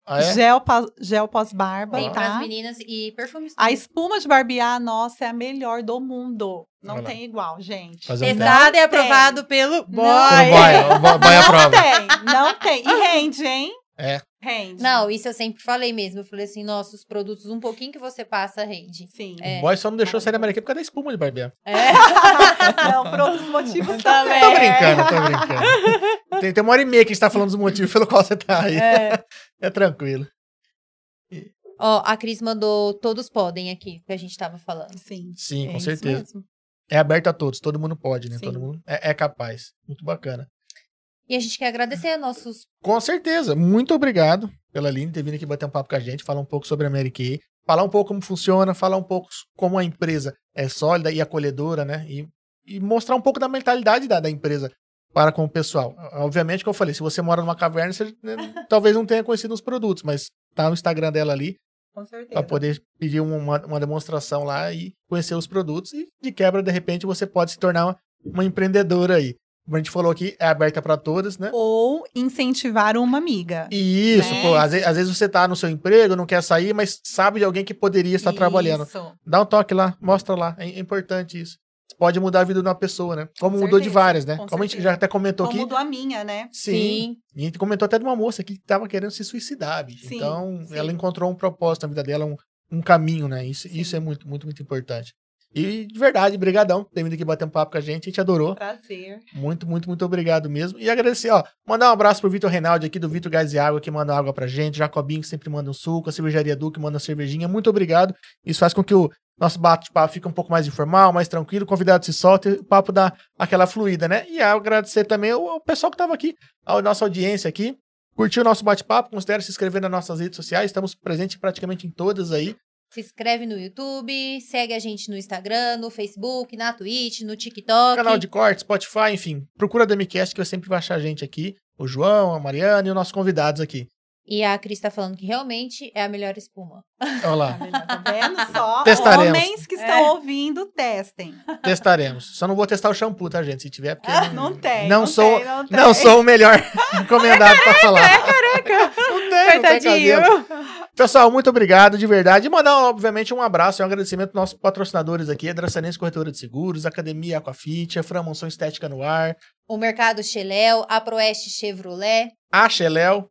Ah, é? gel, pa- gel pós-barba, pras tá? meninas e perfumes. A espuma de barbear, nossa, é a melhor do mundo. Não Olha lá. tem igual, gente. Testado e Não aprovado pelo boy. Pelo boy, boy, boy Não tem, não tem. E rende, hein? É. Rende. Não, isso eu sempre falei mesmo. Eu falei assim, nossa, os produtos, um pouquinho que você passa, rende. Sim. É. O boy só não deixou sair da América por causa da espuma de barbear. É. Não, por outros motivos Também. Tô brincando, tô brincando. Tem, tem uma hora e meia que a gente tá falando dos motivos pelo qual você tá aí. É. É tranquilo. Ó, a Cris mandou todos podem aqui, que a gente tava falando. Sim. Sim, é com certeza. mesmo. É aberto a todos, todo mundo pode, né? Sim. Todo mundo é, é capaz. Muito bacana. E a gente quer agradecer a nossos. Com certeza. Muito obrigado pela Aline ter vindo aqui bater um papo com a gente, falar um pouco sobre a Mary Kay, falar um pouco como funciona, falar um pouco como a empresa é sólida e acolhedora, né? E, e mostrar um pouco da mentalidade da, da empresa para com o pessoal. Obviamente, como eu falei, se você mora numa caverna, você né, talvez não tenha conhecido os produtos, mas tá no Instagram dela ali Com certeza. para poder pedir uma, uma demonstração lá e conhecer os produtos e de quebra, de repente, você pode se tornar uma, uma empreendedora aí. Como a gente falou aqui, é aberta para todas, né? Ou incentivar uma amiga. E Isso, Né? pô, às vezes, às vezes você tá no seu emprego, não quer sair, mas sabe de alguém que poderia estar trabalhando. Isso. Dá um toque lá, mostra lá, é, é importante isso. Pode mudar a vida de uma pessoa, né? Como Com mudou de certeza, várias, né? com Como a gente certeza. já até comentou Como aqui. mudou a minha, né? Sim. E a gente comentou até de uma moça que tava querendo se suicidar, bicho. Sim, então, sim. ela encontrou um propósito na vida dela, um, um caminho, né? Isso, isso é muito, muito, muito importante. E, de verdade, brigadão por ter vindo aqui bater um papo com a gente. A gente adorou. Prazer. Muito, muito, muito obrigado mesmo. E agradecer, ó. Mandar um abraço pro Vitor Reinaldi aqui do Vitor Gás e Água, que manda água pra gente. Jacobinho, que sempre manda um suco. A Cervejaria Duque manda uma cervejinha. Muito obrigado. Isso faz com que o nosso bate-papo fique um pouco mais informal, mais tranquilo. O convidado se solta e o papo dá aquela fluida, né? E agradecer também o, o pessoal que tava aqui, a nossa audiência aqui. Curtiu o nosso bate-papo? Considere se inscrever nas nossas redes sociais. Estamos presentes praticamente em todas aí. Se inscreve no YouTube, segue a gente no Instagram, no Facebook, na Twitch, no TikTok. Canal de corte, Spotify, enfim. Procura a Demicast que você sempre vai achar a gente aqui. O João, a Mariana e os nossos convidados aqui. E a Cris tá falando que realmente é a melhor espuma. Olha lá. Tá vendo só? Testaremos. Homens que estão É. ouvindo, testem. Testaremos. Só não vou testar o shampoo, tá, gente? Se tiver, porque. Ah, Não tem. Não, não sou, tem, não, tem. não sou o melhor encomendado pra falar. Careca! Não tem, não tem cabelo. Pessoal, muito obrigado, de verdade. E mandar, obviamente, um abraço e um agradecimento aos nossos patrocinadores aqui: a Dracenense Corretora de Seguros, a Academia Aquafit, a Framonção Estética no Ar, O Mercado Cheléu, a Proeste Chevrolet, a Xeléu.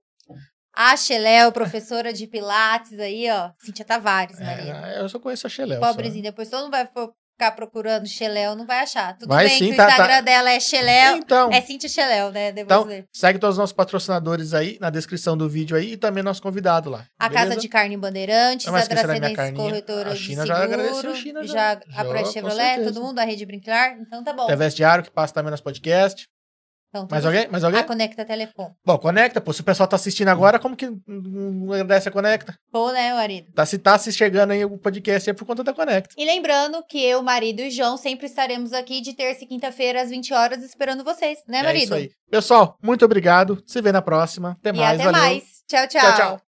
A Cheléu, professora de Pilates aí, ó. Cíntia Tavares, Maria. É, eu só conheço a Xeléu. só. Pobrezinha, depois todo mundo vai ficar procurando Cheléu, não vai achar. Tudo Vai bem sim, que tá- o Instagram tá- dela é Cheléu, Então, é Cíntia Cheléu, né? Devo Então, dizer. segue todos os nossos patrocinadores aí na descrição do vídeo aí e também nosso convidado lá. A beleza? Casa de Carne Bandeirantes, a Dracenense. Corretora A de China já agradeceu Seguro, a China já. já, a com Chevrolet, todo mundo, a Rede Brincar, então tá bom. TV Diário, que passa também nosso podcast. Então, Mais alguém? Mais alguém? A Conecta Telecom. Bom, conecta, pô. Se o pessoal tá assistindo agora, como que não agradece a Conecta? Pô, né, marido? Tá, se tá se chegando aí o podcast é por conta da Conecta. E lembrando que eu, marido e João sempre estaremos aqui de terça e quinta-feira às 20 horas esperando vocês, né, é marido? isso aí. Pessoal, muito obrigado. Se vê na próxima. Até E mais. até valeu. mais. Tchau, tchau. Tchau, tchau.